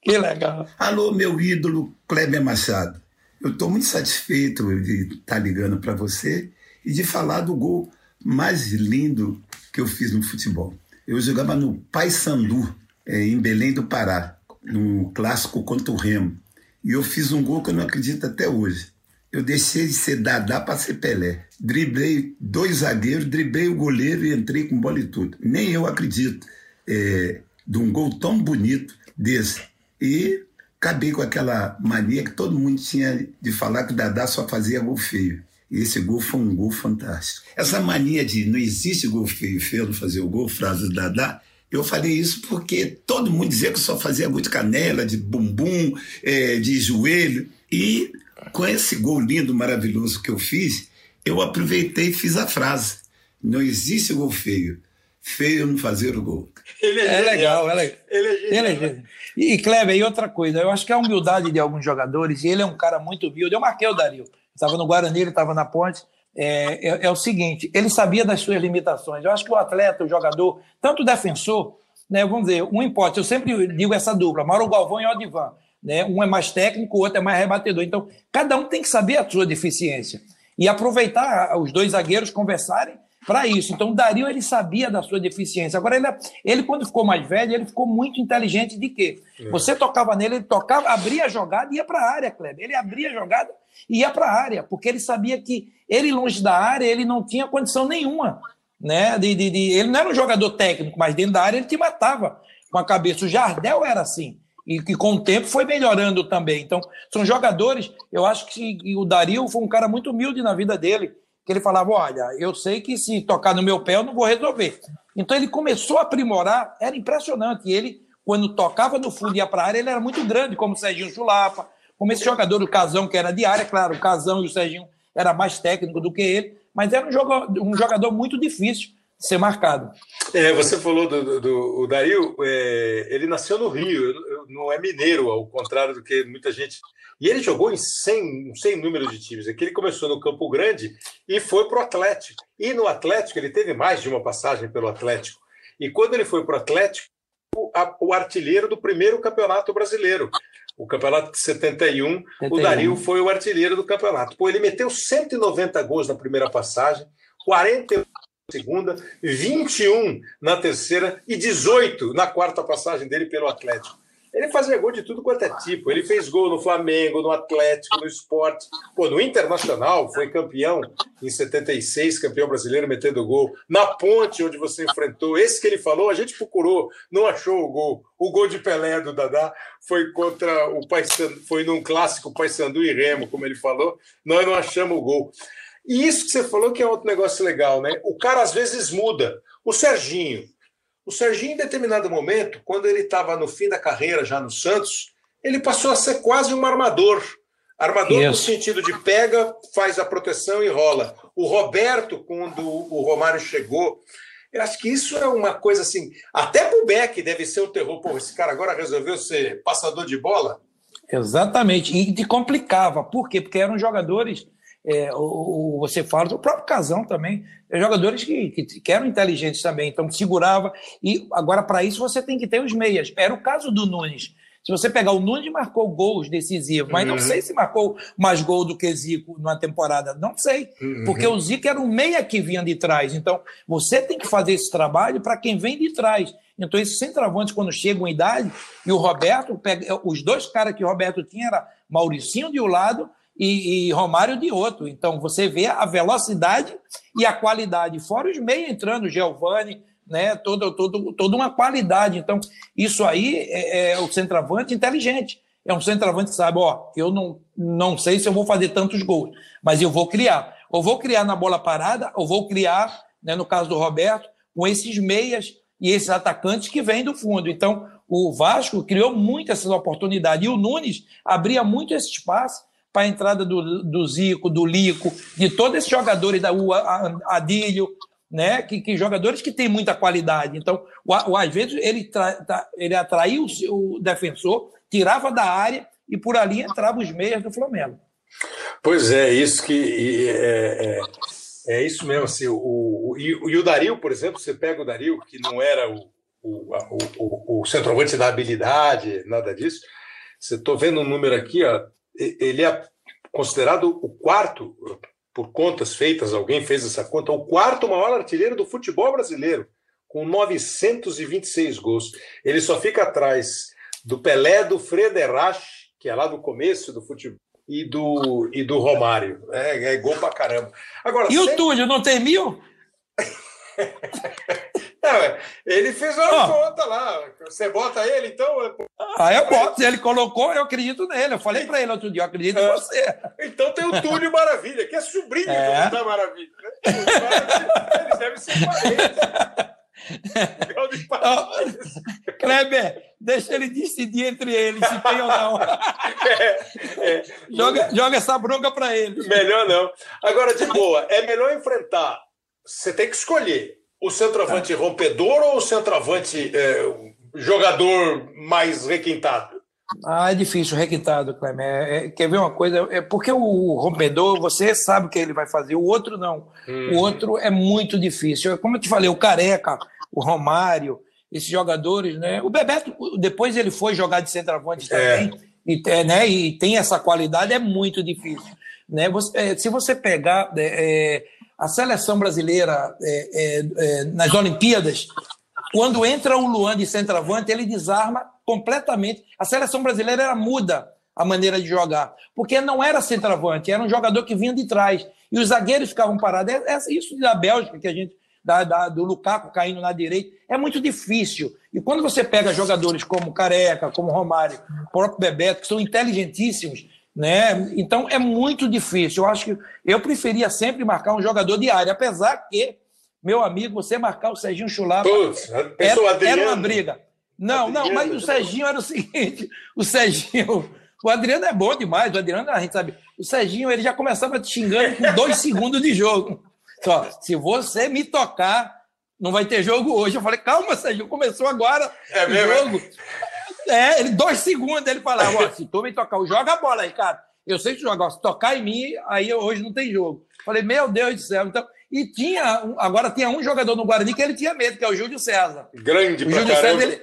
Que legal. Alô, meu ídolo Kleber Machado. Eu estou muito satisfeito de estar tá ligando para você e de falar do gol mais lindo que eu fiz no futebol. Eu jogava no Paysandu, é, em Belém do Pará, no clássico contra o Remo. E eu fiz um gol que eu não acredito até hoje. Eu deixei de ser Dadá para ser Pelé. Driblei dois zagueiros, driblei o goleiro e entrei com bola e tudo. Nem eu acredito é, de um gol tão bonito desse. E acabei com aquela mania que todo mundo tinha de falar que o Dadá só fazia gol feio. E esse gol foi um gol fantástico. Essa mania de não existe gol feio, feio não fazer o gol, frase do Dadá, eu falei isso porque todo mundo dizia que eu só fazia gol de canela, de bumbum, é, de joelho. E com esse gol lindo, maravilhoso que eu fiz, eu aproveitei e fiz a frase. Não existe gol feio. Feio não fazer o gol. Ele é, é legal, é legal. Ele é genial. Ele é genial. E, Kleber, e outra coisa, eu acho que a humildade de alguns jogadores, e ele é um cara muito humilde. Eu marquei o Dario estava no Guarani, ele estava na Ponte. É, é, é, o seguinte: ele sabia das suas limitações. Eu acho que o atleta, o jogador, tanto o defensor, né, vamos dizer, um importa. Eu sempre digo essa dupla: Mauro Galvão e Odivan. Né? Um é mais técnico, o outro é mais rebatedor. Então, cada um tem que saber a sua deficiência e aproveitar os dois zagueiros conversarem para isso. Então, o Dario ele sabia da sua deficiência. Agora, ele, ele, quando ficou mais velho, ele ficou muito inteligente de quê? É. Você tocava nele, ele tocava, abria a jogada e ia para a área, Kleber. Ele abria a jogada e ia para a área, porque ele sabia que ele, longe da área, ele não tinha condição nenhuma. Né? De, de, de, ele não era um jogador técnico, mas dentro da área ele te matava com a cabeça. O Jardel era assim. E que com o tempo foi melhorando também. Então, são jogadores. Eu acho que o Dario foi um cara muito humilde na vida dele que ele falava: olha, eu sei que se tocar no meu pé eu não vou resolver. Então ele começou a aprimorar, era impressionante. Ele, quando tocava no fundo e ia para a área, ele era muito grande, como o Serginho Chulapa, como esse jogador do Casão, que era de área, claro, o Casão e o Serginho era mais técnico do que ele, mas era um jogador, um jogador muito difícil de ser marcado. É, você falou do, do, do Dario, é, ele nasceu no Rio, não é mineiro, ao contrário do que muita gente e ele jogou em 100, 100 número de times. Aqui ele começou no Campo Grande e foi para o Atlético. E no Atlético, ele teve mais de uma passagem pelo Atlético. E quando ele foi para o Atlético, o artilheiro do primeiro campeonato brasileiro. O campeonato de 71, 71, o Dario foi o artilheiro do campeonato. Pô, ele meteu 190 gols na primeira passagem, 41 na segunda, 21 na terceira e 18 na quarta passagem dele pelo Atlético. Ele fazia gol de tudo quanto é tipo. Ele fez gol no Flamengo, no Atlético, no esporte. Pô, no Internacional foi campeão em 76, campeão brasileiro metendo gol. Na ponte onde você enfrentou, esse que ele falou, a gente procurou, não achou o gol. O gol de Pelé do Dadá foi contra o Paysandu, foi num clássico Paysandu e Remo, como ele falou. Nós não achamos o gol. E isso que você falou que é outro negócio legal, né? O cara às vezes muda. O Serginho, o Serginho, em determinado momento, quando ele estava no fim da carreira, já no Santos, ele passou a ser quase um armador. Armador Isso. no sentido de pega, faz a proteção e rola. O Roberto, quando o Romário chegou, eu acho que isso é uma coisa assim. Até pro Beck deve ser um terror. Pô, esse cara agora resolveu ser passador de bola? Exatamente. E te complicava. Por quê? Porque eram jogadores é, o, o, você fala do próprio Casão também, é jogadores que, que, que, eram inteligentes também, então segurava. E agora, para isso, você tem que ter os meias. Era o caso do Nunes. Se você pegar o Nunes marcou gols decisivos, mas não Uhum. sei se marcou mais gol do que Zico numa temporada. Não sei. Uhum. Porque o Zico era um meia que vinha de trás. Então, você tem que fazer esse trabalho para quem vem de trás. Então, esses centroavantes, quando chegam em idade, e o Roberto, pega, os dois caras que o Roberto tinha era Mauricinho de um lado e, e Romário de outro. Então, você vê a velocidade e a qualidade. Fora os meios entrando, Giovani, né? Todo, todo, toda uma qualidade. Então, isso aí é, é o centroavante inteligente. É um centroavante que sabe, ó, eu não, não sei se eu vou fazer tantos gols, mas eu vou criar. Ou vou criar na bola parada, ou vou criar, né, no caso do Roberto, com esses meias e esses atacantes que vêm do fundo. Então, o Vasco criou muito essas oportunidades. E o Nunes abria muito esse espaço para a entrada do, do Zico, do Lico, de todos esses jogadores, da o A- Adílio, né? Que, que jogadores que têm muita qualidade. Então, o, o, ele, tra, ele atraía o, o defensor, tirava da área e por ali entrava os meias do Flamengo. Pois é, isso que é, é, é isso mesmo. Assim, o, o, e, e o Dario, por exemplo, você pega o Dario, que não era o, o, o, o- centroavante da habilidade, nada disso. Você estou vendo um número aqui, ó, ele é considerado o quarto, por contas feitas, alguém fez essa conta, o quarto maior artilheiro do futebol brasileiro, com 926 gols. Ele só fica atrás do Pelé, do Frederach, que é lá do começo do futebol, e do, e do Romário. É, é gol pra caramba. Agora, E o sempre- Túlio, não tem mil? É, ele fez uma Ó. conta lá. Você bota ele, então. Ah, eu boto. Ele colocou, eu acredito nele. Eu falei para ele outro dia, eu acredito em É. você. Então tem o Túlio Maravilha, que é sobrinho É. do Maravilha. Né? Maravilha, Eles devem ser parentes. Parentes. Kleber, deixa ele decidir entre eles se tem ou não. É, é. Joga, joga essa bronca para ele. Melhor não. Agora, de boa, é melhor enfrentar. Você tem que escolher o centroavante rompedor ou o centroavante é, jogador mais requintado? Ah, é difícil, requintado, Kleber. É, é, quer ver uma coisa? É porque o rompedor, você sabe o que ele vai fazer, o outro não. O outro é muito difícil. Como eu te falei, o Careca, o Romário, esses jogadores, né? O Bebeto, depois ele foi jogar de centroavante também, e, é, né? e tem essa qualidade, é muito difícil. Né? Você- é, se você pegar é, é, a seleção brasileira é, é, é, nas Olimpíadas, quando entra o Luan de centroavante, ele desarma completamente. A seleção brasileira era muda a maneira de jogar, porque não era centroavante, era um jogador que vinha de trás. E os zagueiros ficavam parados. É, é isso da Bélgica, que a gente, da, da- do Lukaku caindo na direita, é muito difícil. E quando você pega jogadores como Careca, como Romário, próprio Bebeto, que são inteligentíssimos, né? Então é muito difícil. Eu acho que eu preferia sempre marcar um jogador de área, apesar que, meu amigo, você marcar o Serginho Chulapa era, era uma briga. Não, não, Adriano, mas o? Serginho era o seguinte: o Serginho. O Adriano é bom demais, o Adriano, a gente sabe. O Serginho, ele já começava te xingando com dois segundos de jogo. Só, se você me tocar, não vai ter jogo hoje. Eu falei, calma, Serginho, começou agora É o mesmo, é? jogo. É, ele, dois segundos, ele falava, ó, se tu me tocar, joga a bola aí, cara. Eu sei que joga, ó, se tocar em mim, aí hoje não tem jogo. Falei, meu Deus do céu. Então, e tinha, agora tinha um jogador no Guarani que ele tinha medo, que é o Júlio César. Grande O Júlio caramba. César, ele,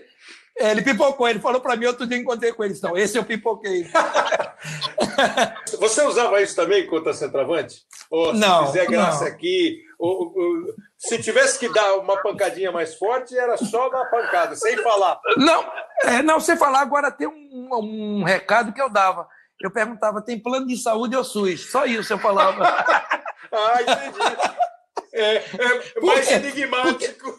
ele pipocou, ele falou pra mim, outro dia encontrei com ele, então, esse eu pipoquei. Você usava isso também contra centroavante? Ou se Não, fizer graça não. aqui, se tivesse que dar uma pancadinha mais forte, era só dar pancada, sem falar. Não, é, não, você falar agora tem um, um recado que eu dava. Eu perguntava, tem plano de saúde ou SUS? Só isso eu falava. Ah, entendi. É, é mais quê? enigmático.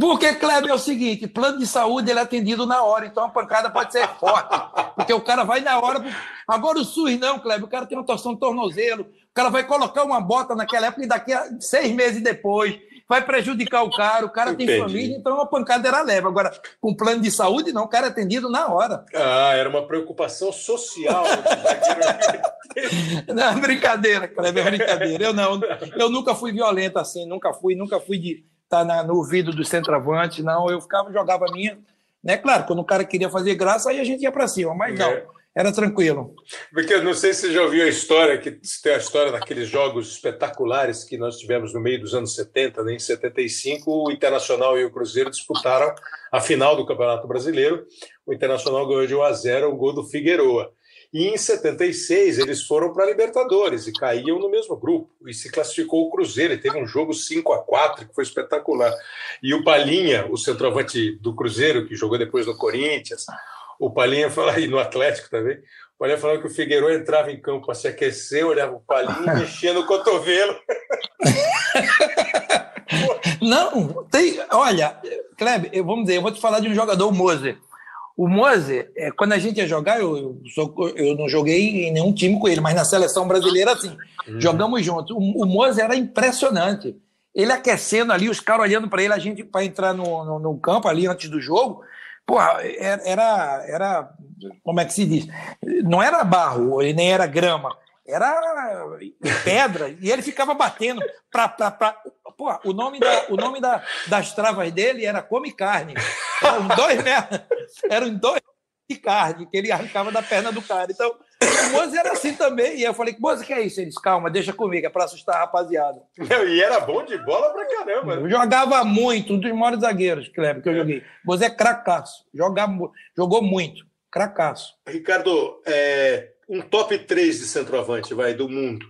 Porque, Kleber, é o seguinte, plano de saúde ele é atendido na hora, então a pancada pode ser forte. Porque o cara vai na hora. Agora o SUS não, Kleber, o cara tem uma torção de tornozelo, cara vai colocar uma bota naquela época e daqui a seis meses depois vai prejudicar o cara, o cara tem Entendi. família, então a pancada era leve. Agora, com plano de saúde, não, o cara é atendido na hora. Ah, era uma preocupação social. Não, brincadeira, Kleber, é brincadeira. Eu não, eu nunca fui violento assim, nunca fui, nunca fui de estar na- no ouvido do centroavante, não. Eu ficava, jogava a minha, né? Claro, quando o cara queria fazer graça, aí a gente ia para cima, mas não. É. era tranquilo. Porque eu não sei se você já ouviu a história, que tem a história daqueles jogos espetaculares que nós tivemos no meio dos anos 70, né? em 75, o Internacional e o Cruzeiro disputaram a final do Campeonato Brasileiro. O Internacional ganhou de 1 a 0 um gol do Figueroa. E em 76 eles foram para a Libertadores e caíam no mesmo grupo. E se classificou o Cruzeiro. E teve um jogo 5 a 4 que foi espetacular. E o Palinha, o centroavante do Cruzeiro, que jogou depois no Corinthians, o Palinha fala, e no Atlético também, o Palinha falou que o Figueiredo entrava em campo para se aquecer, olhava o Palinha e mexia no cotovelo. Não, tem. Olha, Kleber, eu, vamos dizer, eu vou te falar de um jogador, o Moser. O Moser, é, quando a gente ia jogar, eu, eu, sou, eu, não joguei em nenhum time com ele, mas na seleção brasileira, assim, uhum. jogamos juntos. O, o Moser era impressionante. Ele aquecendo ali, os caras olhando para ele, a gente para entrar no, no, no, campo ali antes do jogo. Porra, era, era. Como é que se diz? Não era barro, nem era grama era pedra, e ele ficava batendo pra, pra, pra... Pô, o nome, da, o nome da, das travas dele era Come Carne. Eram dois, né? Eram dois de carne que ele arrancava da perna do cara. Então, o Moza era assim também. E eu falei, Moza, que é isso? Ele disse, calma, deixa comigo, é pra assustar a rapaziada. e era bom de bola pra caramba. Eu jogava muito, um dos maiores zagueiros, que que eu joguei. Moza é cracaço. Jogava, jogou muito. Cracaço. Ricardo, é, um top 3 de centroavante, vai, do mundo.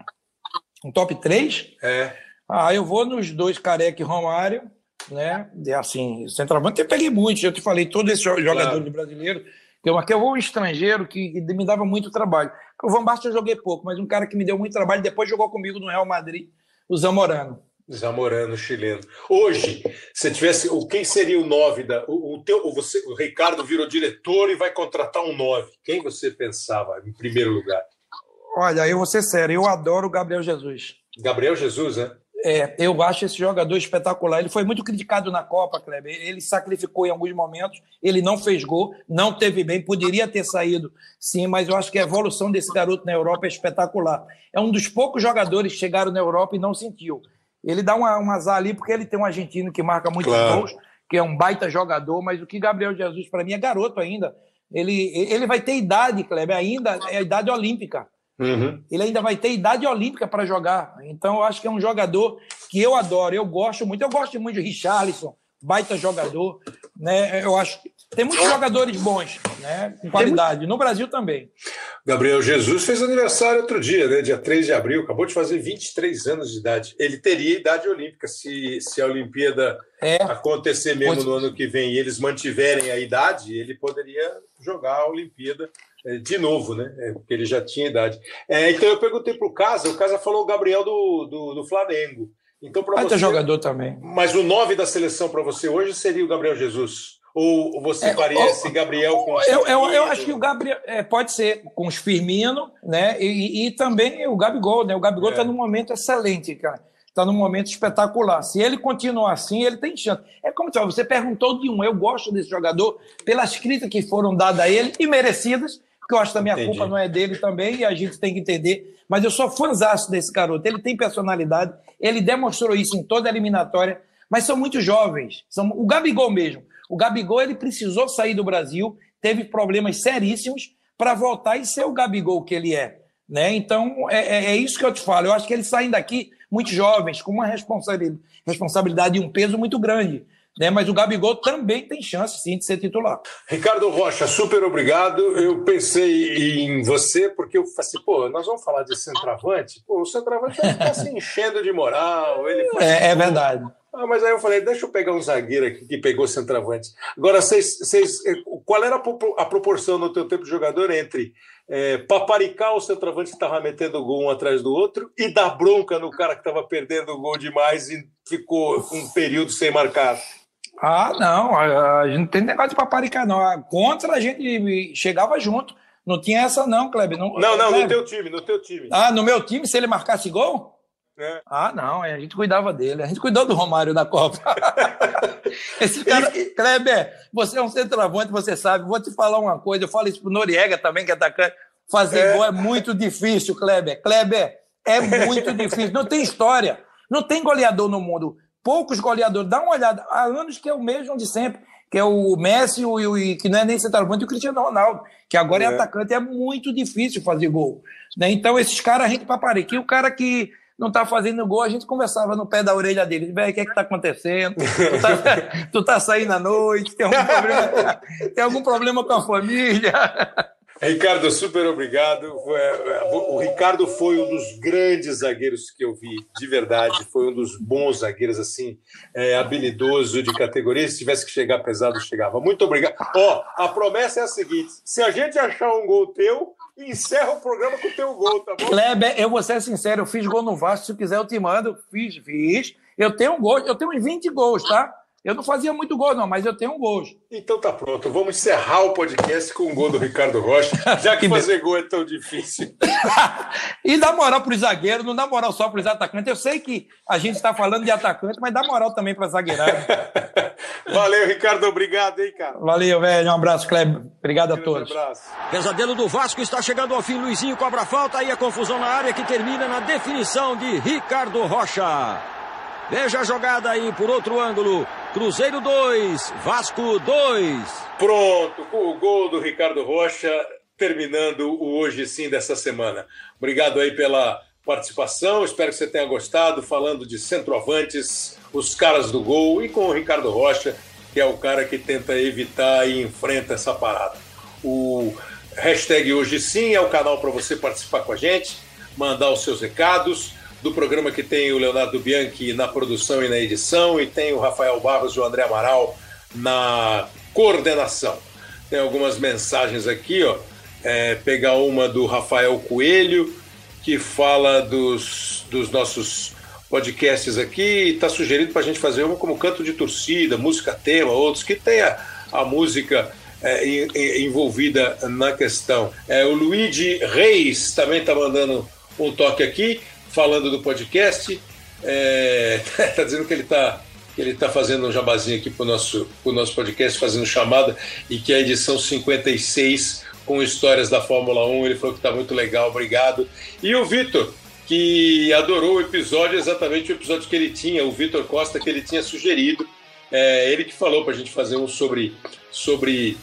Um top 3? É. Ah, eu vou nos dois Careca e Romário, né? E assim, centroavante eu peguei muitos, eu te falei, todos esses jogadores claro. brasileiros. Eu, aqui eu vou um estrangeiro que, que, me dava muito trabalho. O Van Basten eu joguei pouco, mas um cara que me deu muito trabalho, depois jogou comigo no Real Madrid, o Zamorano. Zamorano, chileno. Hoje, se tivesse. Quem seria o 9 da. O, o, teu, você, o Ricardo virou diretor e vai contratar um 9. Quem você pensava em primeiro lugar? Olha, eu vou ser sério, eu adoro o Gabriel Jesus. Gabriel Jesus, né? É, eu acho esse jogador espetacular. Ele foi muito criticado na Copa, Kleber. Ele sacrificou em alguns momentos, ele não fez gol, não teve bem, poderia ter saído, sim, mas eu acho que a evolução desse garoto na Europa é espetacular. É um dos poucos jogadores que chegaram na Europa e não sentiu. Ele dá uma, um azar ali porque ele tem um argentino que marca muitos claro. gols, que é um baita jogador, mas o que Gabriel Jesus, para mim, é garoto ainda. Ele, ele vai ter idade, Kleber, ainda é a idade olímpica. Uhum. Ele ainda vai ter idade olímpica para jogar. Então, eu acho que é um jogador que eu adoro, eu gosto muito. Eu gosto muito de Richarlison, baita jogador. Né? Eu acho que tem muitos jogadores bons, né? com qualidade. No Brasil também. Gabriel Jesus fez aniversário outro dia, né? dia 3 de abril, acabou de fazer 23 anos de idade. Ele teria idade olímpica se, se a Olimpíada é. acontecer mesmo Pode... no ano que vem e eles mantiverem a idade, ele poderia jogar a Olimpíada é, de novo, né? É, porque ele já tinha idade. É, então eu perguntei para o Casa, o Casa falou o Gabriel do, do, do Flamengo. Então, para você. jogador também. Mas o 9 da seleção para você hoje seria o Gabriel Jesus? Ou você é, faria esse Gabriel com os eu, eu, eu, acho que o Gabriel é, pode ser com os Firmino, né? E, e, também o Gabigol, né? O Gabigol está é. num momento excelente, cara. Está num momento espetacular. Se ele continuar assim, ele tem chance. É como você perguntou de um. Eu gosto desse jogador pelas críticas que foram dadas a ele e merecidas, que eu acho que a minha culpa não é dele também, e a gente tem que entender. Mas eu sou fãzaço desse garoto. Ele tem personalidade, ele demonstrou isso em toda a eliminatória, mas são muito jovens. São, o Gabigol mesmo. O Gabigol ele precisou sair do Brasil, teve problemas seríssimos para voltar e ser o Gabigol que ele é. Né? Então, é, é, é, isso que eu te falo. Eu acho que eles saem daqui muito jovens, com uma responsabilidade e um peso muito grande. Né? Mas o Gabigol também tem chance, sim, de ser titular. Ricardo Rocha, super obrigado. Eu pensei em você, porque eu falei assim, pô, nós vamos falar de centroavante? Pô, o centroavante está se enchendo de moral. Ele é, é verdade. Ah, mas aí eu falei, deixa eu pegar um zagueiro aqui que pegou centroavante. Agora, vocês, vocês, eh, qual era a proporção no teu tempo de jogador entre é, paparicar o centroavante que estava metendo gol um atrás do outro e dar bronca no cara que estava perdendo o gol demais e ficou um período sem marcar? Ah, não, a, gente não tem negócio de paparicar, não. Contra a gente chegava junto. Não tinha essa, não, Kleber. Não, não, não no teu time, no teu time. Ah, no meu time, se ele marcasse gol? É. Ah, não, a gente cuidava dele. A gente cuidou do Romário na Copa. Esse cara, Kleber, você é um centroavante, você sabe. Vou te falar uma coisa, eu falo isso pro Noriega também, que é atacante. Fazer é. gol é muito difícil, Kleber. Kleber, é muito difícil. Não tem história. Não tem goleador no mundo. Poucos goleadores. Dá uma olhada. Há anos que é o mesmo de sempre. que é o Messi, o, o, que não é nem centroavante, e o Cristiano Ronaldo, que agora é. é atacante, é muito difícil fazer gol. Né? Então, esses caras a gente paparica. E o cara que não tá fazendo gol, a gente conversava no pé da orelha dele. Velho, o que é que tá acontecendo? Tu tá, tu tá saindo à noite? Tem algum problema, tem algum problema com a família? Ricardo, super obrigado. O Ricardo foi um dos grandes zagueiros que eu vi, de verdade. Foi um dos bons zagueiros, assim, é, habilidoso, de categoria. Se tivesse que chegar pesado, chegava. Muito obrigado. Ó, a promessa é a seguinte: se a gente achar um gol teu, encerra o programa com o teu gol, tá bom? Kleber, eu vou ser sincero, eu fiz gol no Vasco. Se quiser, eu te mando. Fiz, fiz. Eu tenho um gol, eu tenho uns 20 gols, tá? Eu não fazia muito gol, não, mas eu tenho um gol. Então tá pronto. Vamos encerrar o podcast com o gol do Ricardo Rocha, já que fazer gol é tão difícil. e dá moral para os zagueiros, não dá moral só para os atacantes. Eu sei que a gente está falando de atacante, mas dá moral também para zagueirada. Valeu, Ricardo. Obrigado, hein, cara. Valeu, velho. Um abraço, Kleber. Obrigado a todos. Um abraço. Pesadelo do Vasco está chegando ao fim. Luizinho cobra falta e a confusão na área que termina na definição de Ricardo Rocha. Veja a jogada aí por outro ângulo. Cruzeiro 2, Vasco 2. Pronto, com o gol do Ricardo Rocha, terminando o hoje sim dessa semana. Obrigado aí pela participação, espero que você tenha gostado, falando de centroavantes, os caras do gol e com o Ricardo Rocha, que é o cara que tenta evitar e enfrenta essa parada. O hashtag hoje sim é o canal para você participar com a gente, mandar os seus recados do programa que tem o Leonardo Bianchi na produção e na edição, e tem o Rafael Barros e o André Amaral na coordenação. Tem algumas mensagens aqui, ó. É, pegar uma do Rafael Coelho, que fala dos, dos nossos podcasts aqui, está sugerindo para a gente fazer uma como canto de torcida, música tema, outros que tenha a música é, envolvida na questão. É, o Luigi Reis também está mandando um toque aqui falando do podcast. É, tá dizendo que ele está ele tá fazendo um jabazinho aqui para o nosso, pro nosso podcast, fazendo chamada, e que é a edição 56 com histórias da Fórmula 1. Ele falou que está muito legal, obrigado. E o Vitor, que adorou o episódio, exatamente o episódio que ele tinha, o Vitor Costa, que ele tinha sugerido. É, ele que falou para a gente fazer um sobre, sobre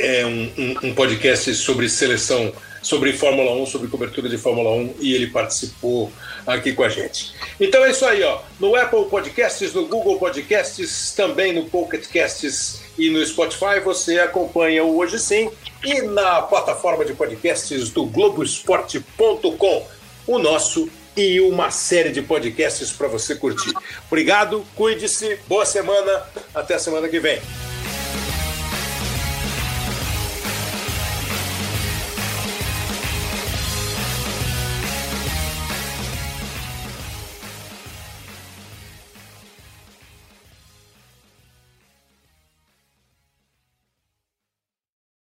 é, um, um, um podcast sobre seleção sobre Fórmula 1, sobre cobertura de Fórmula 1 e ele participou aqui com a gente. Então é isso aí, ó. No Apple Podcasts, no Google Podcasts, também no Pocket Casts e no Spotify você acompanha o Hoje Sim e na plataforma de podcasts do Globoesporte.com, o nosso e uma série de podcasts para você curtir. Obrigado, cuide-se, boa semana, até a semana que vem.